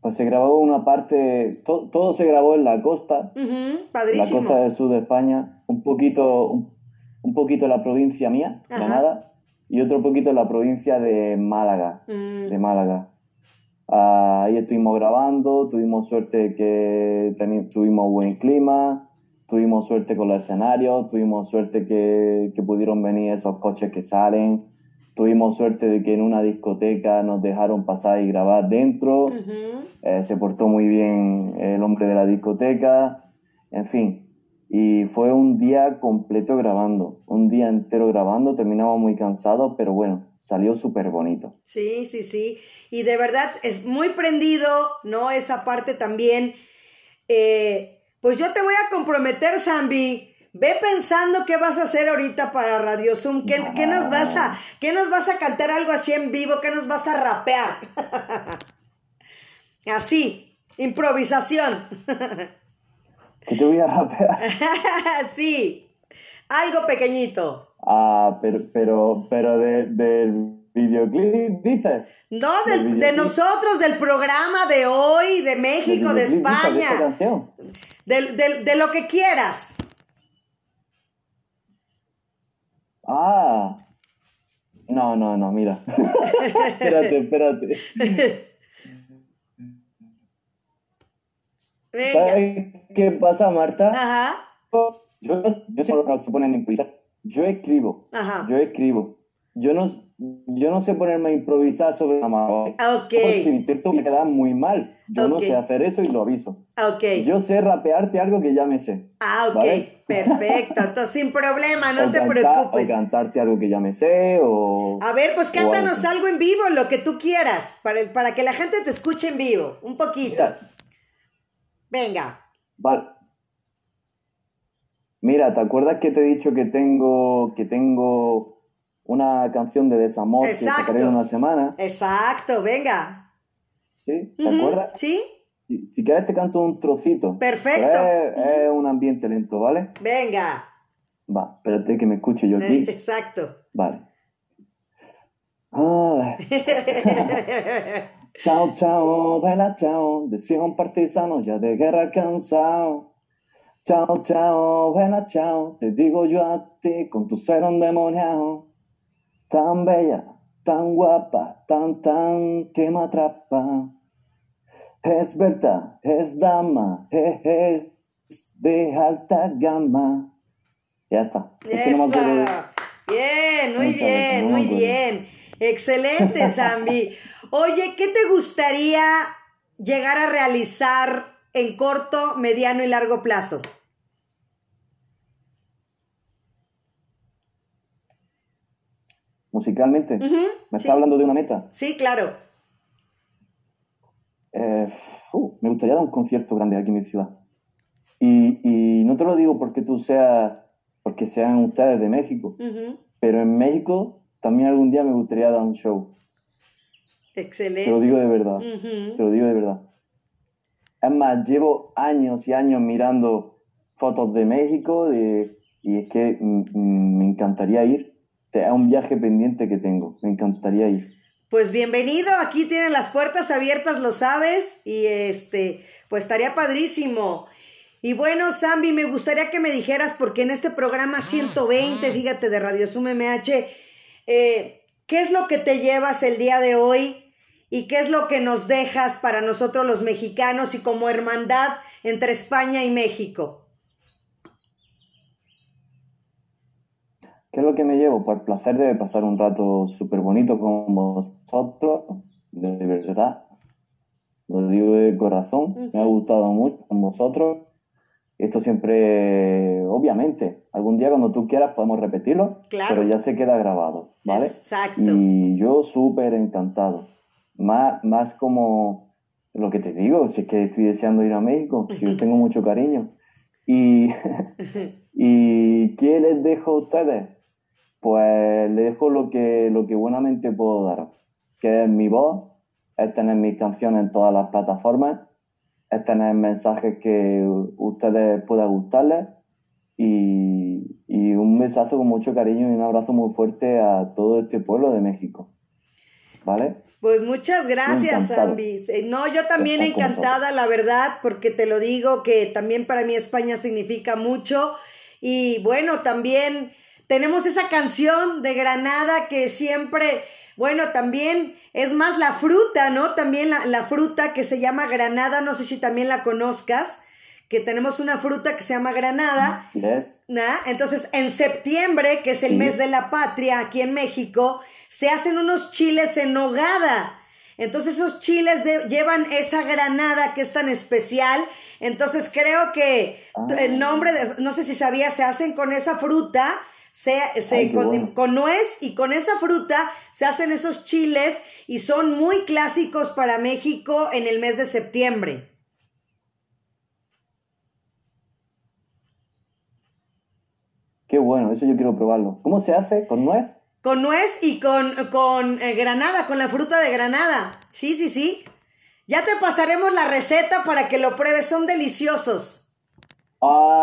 Pues se grabó una parte, to- todo se grabó en la costa, la costa del sur de España, un poquito, un, poquito en la provincia mía,
Ajá.
Granada, y otro poquito en la provincia de Málaga.
Mm,
de Málaga. Ah, ahí estuvimos grabando, tuvimos suerte que tuvimos buen clima, tuvimos suerte con los escenarios, tuvimos suerte que, que pudieron venir esos coches que salen, tuvimos suerte de que en una discoteca nos dejaron pasar y grabar dentro. Eh, se portó muy bien el hombre de la discoteca, en fin. Y fue un día completo grabando, un día entero grabando, terminamos muy cansados, pero bueno, salió súper bonito.
Sí, sí, sí. Y de verdad es muy prendido, ¿no? Esa parte también. eh, Pues yo te voy a comprometer, Zambi. Ve pensando qué vas a hacer ahorita para Radio Zoom. ¿Qué, qué nos vas a, qué nos vas a cantar algo así en vivo? ¿Qué nos vas a rapear? así, improvisación.
¿Qué te voy a rapear?
sí, algo pequeñito.
Ah, pero, pero, pero de, del videoclip, dices.
No,
Del
de nosotros, del programa de hoy, de México, de España.
canción.
Del- del- de lo que quieras.
Ah. No, no, no, mira. espérate, espérate.
Venga.
¿Sabes qué pasa, Marta?
Ajá,
Yo, yo lo que se ponen a improvisar. Yo escribo.
ajá.
Yo escribo. Yo no, yo no sé ponerme a improvisar sobre la mano.
Ok,
Si intento me queda muy mal. Yo no
Ok.
sé hacer eso y lo aviso.
ok.
Yo sé rapearte algo que ya me sé.
Ah, ok,
¿vale?
perfecto. Entonces, sin problema, no
o
te
cantar-
preocupes.
O cantarte algo que ya me sé, o...
A ver, pues cántanos
algo.
algo en vivo, lo que tú quieras, para, para que la gente te escuche en vivo, un poquito. Venga.
Vale. Mira, ¿te acuerdas que te he dicho que tengo, que tengo una canción de desamor
Exacto.
que sacaré en una semana?
Exacto, venga.
¿Sí? ¿Te acuerdas?
¿Sí?
Si, si quieres te canto un trocito.
Perfecto.
Pero Es, es un ambiente lento, ¿vale?
Venga.
Va, espérate que me escuche yo aquí.
Exacto.
Vale. Ay. Chao, chao, vela, chao, decía un partisano ya de guerra cansado. Chao, chao, vela, chao, te digo yo a ti con tu ser endemoniado. Tan bella, tan guapa, tan, tan que me atrapa. Es verdad, es dama, es de alta gama. Ya está. Es no
Bien, muy bien, muy bien. Excelente, Zambi. Oye, ¿qué te gustaría llegar a realizar en corto, mediano y largo plazo?
Musicalmente. ¿Me
sí.
está hablando de una meta?
Sí, claro.
Eh, uh, me gustaría dar un concierto grande aquí en mi ciudad. Y, y no te lo digo porque tú seas, porque sean ustedes de México, pero en México también algún día me gustaría dar un show.
Excelente.
Te lo digo de verdad, te lo digo de verdad. Es más, llevo años y años mirando fotos de México de- y es que mm, me encantaría ir. Es un viaje pendiente que tengo, me encantaría ir.
Pues bienvenido, aquí tienen las puertas abiertas, lo sabes, y este, pues estaría padrísimo. Y bueno, Zambi, me gustaría que me dijeras, porque en este programa 120, fíjate, de Radio Sum MH, eh, ¿qué es lo que te llevas el día de hoy y qué es lo que nos dejas para nosotros los mexicanos y como hermandad entre España y México?
¿Qué es lo que me llevo? Por el placer de pasar un rato súper bonito con vosotros, de verdad. Lo digo de corazón, me ha gustado mucho con vosotros. Esto siempre, obviamente, algún día cuando tú quieras podemos repetirlo,
Claro.
pero ya se queda grabado, ¿vale?
Exacto.
Y yo súper encantado. Más, más como lo que te digo, si es que estoy deseando ir a México, si yo tengo mucho cariño. Y, ¿Y qué les dejo a ustedes? Pues les dejo lo que, lo que buenamente puedo dar, que es mi voz, es tener mis canciones en todas las plataformas, es tener mensajes que ustedes pueda gustarles y, y un besazo con mucho cariño y un abrazo muy fuerte a todo este pueblo de México. ¿Vale?
Pues muchas gracias. Eh, No, yo también encantada, la verdad, porque te lo digo que también para mí España significa mucho. Y bueno, también tenemos esa canción de Granada que siempre, bueno, también es más la fruta, ¿no? También la, la fruta que se llama Granada, no sé si también la conozcas, que tenemos una fruta que se llama Granada.
Yes.
¿nah? Entonces, en septiembre, que es el
Sí.
mes de la patria aquí en México, se hacen unos chiles en nogada. Entonces esos chiles llevan esa granada que es tan especial. Entonces creo que
ah.
el nombre, de, no sé si sabía, se hacen con esa fruta, se, con, con, nuez y con esa fruta se hacen esos chiles y son muy clásicos para México en el mes de septiembre.
Qué bueno, eso yo quiero probarlo. ¿Cómo se hace? ¿Con nuez?
Con nuez y con, con eh, granada, con la fruta de granada. Sí, sí, sí. Ya te pasaremos la receta para que lo pruebes, son deliciosos.
Ah,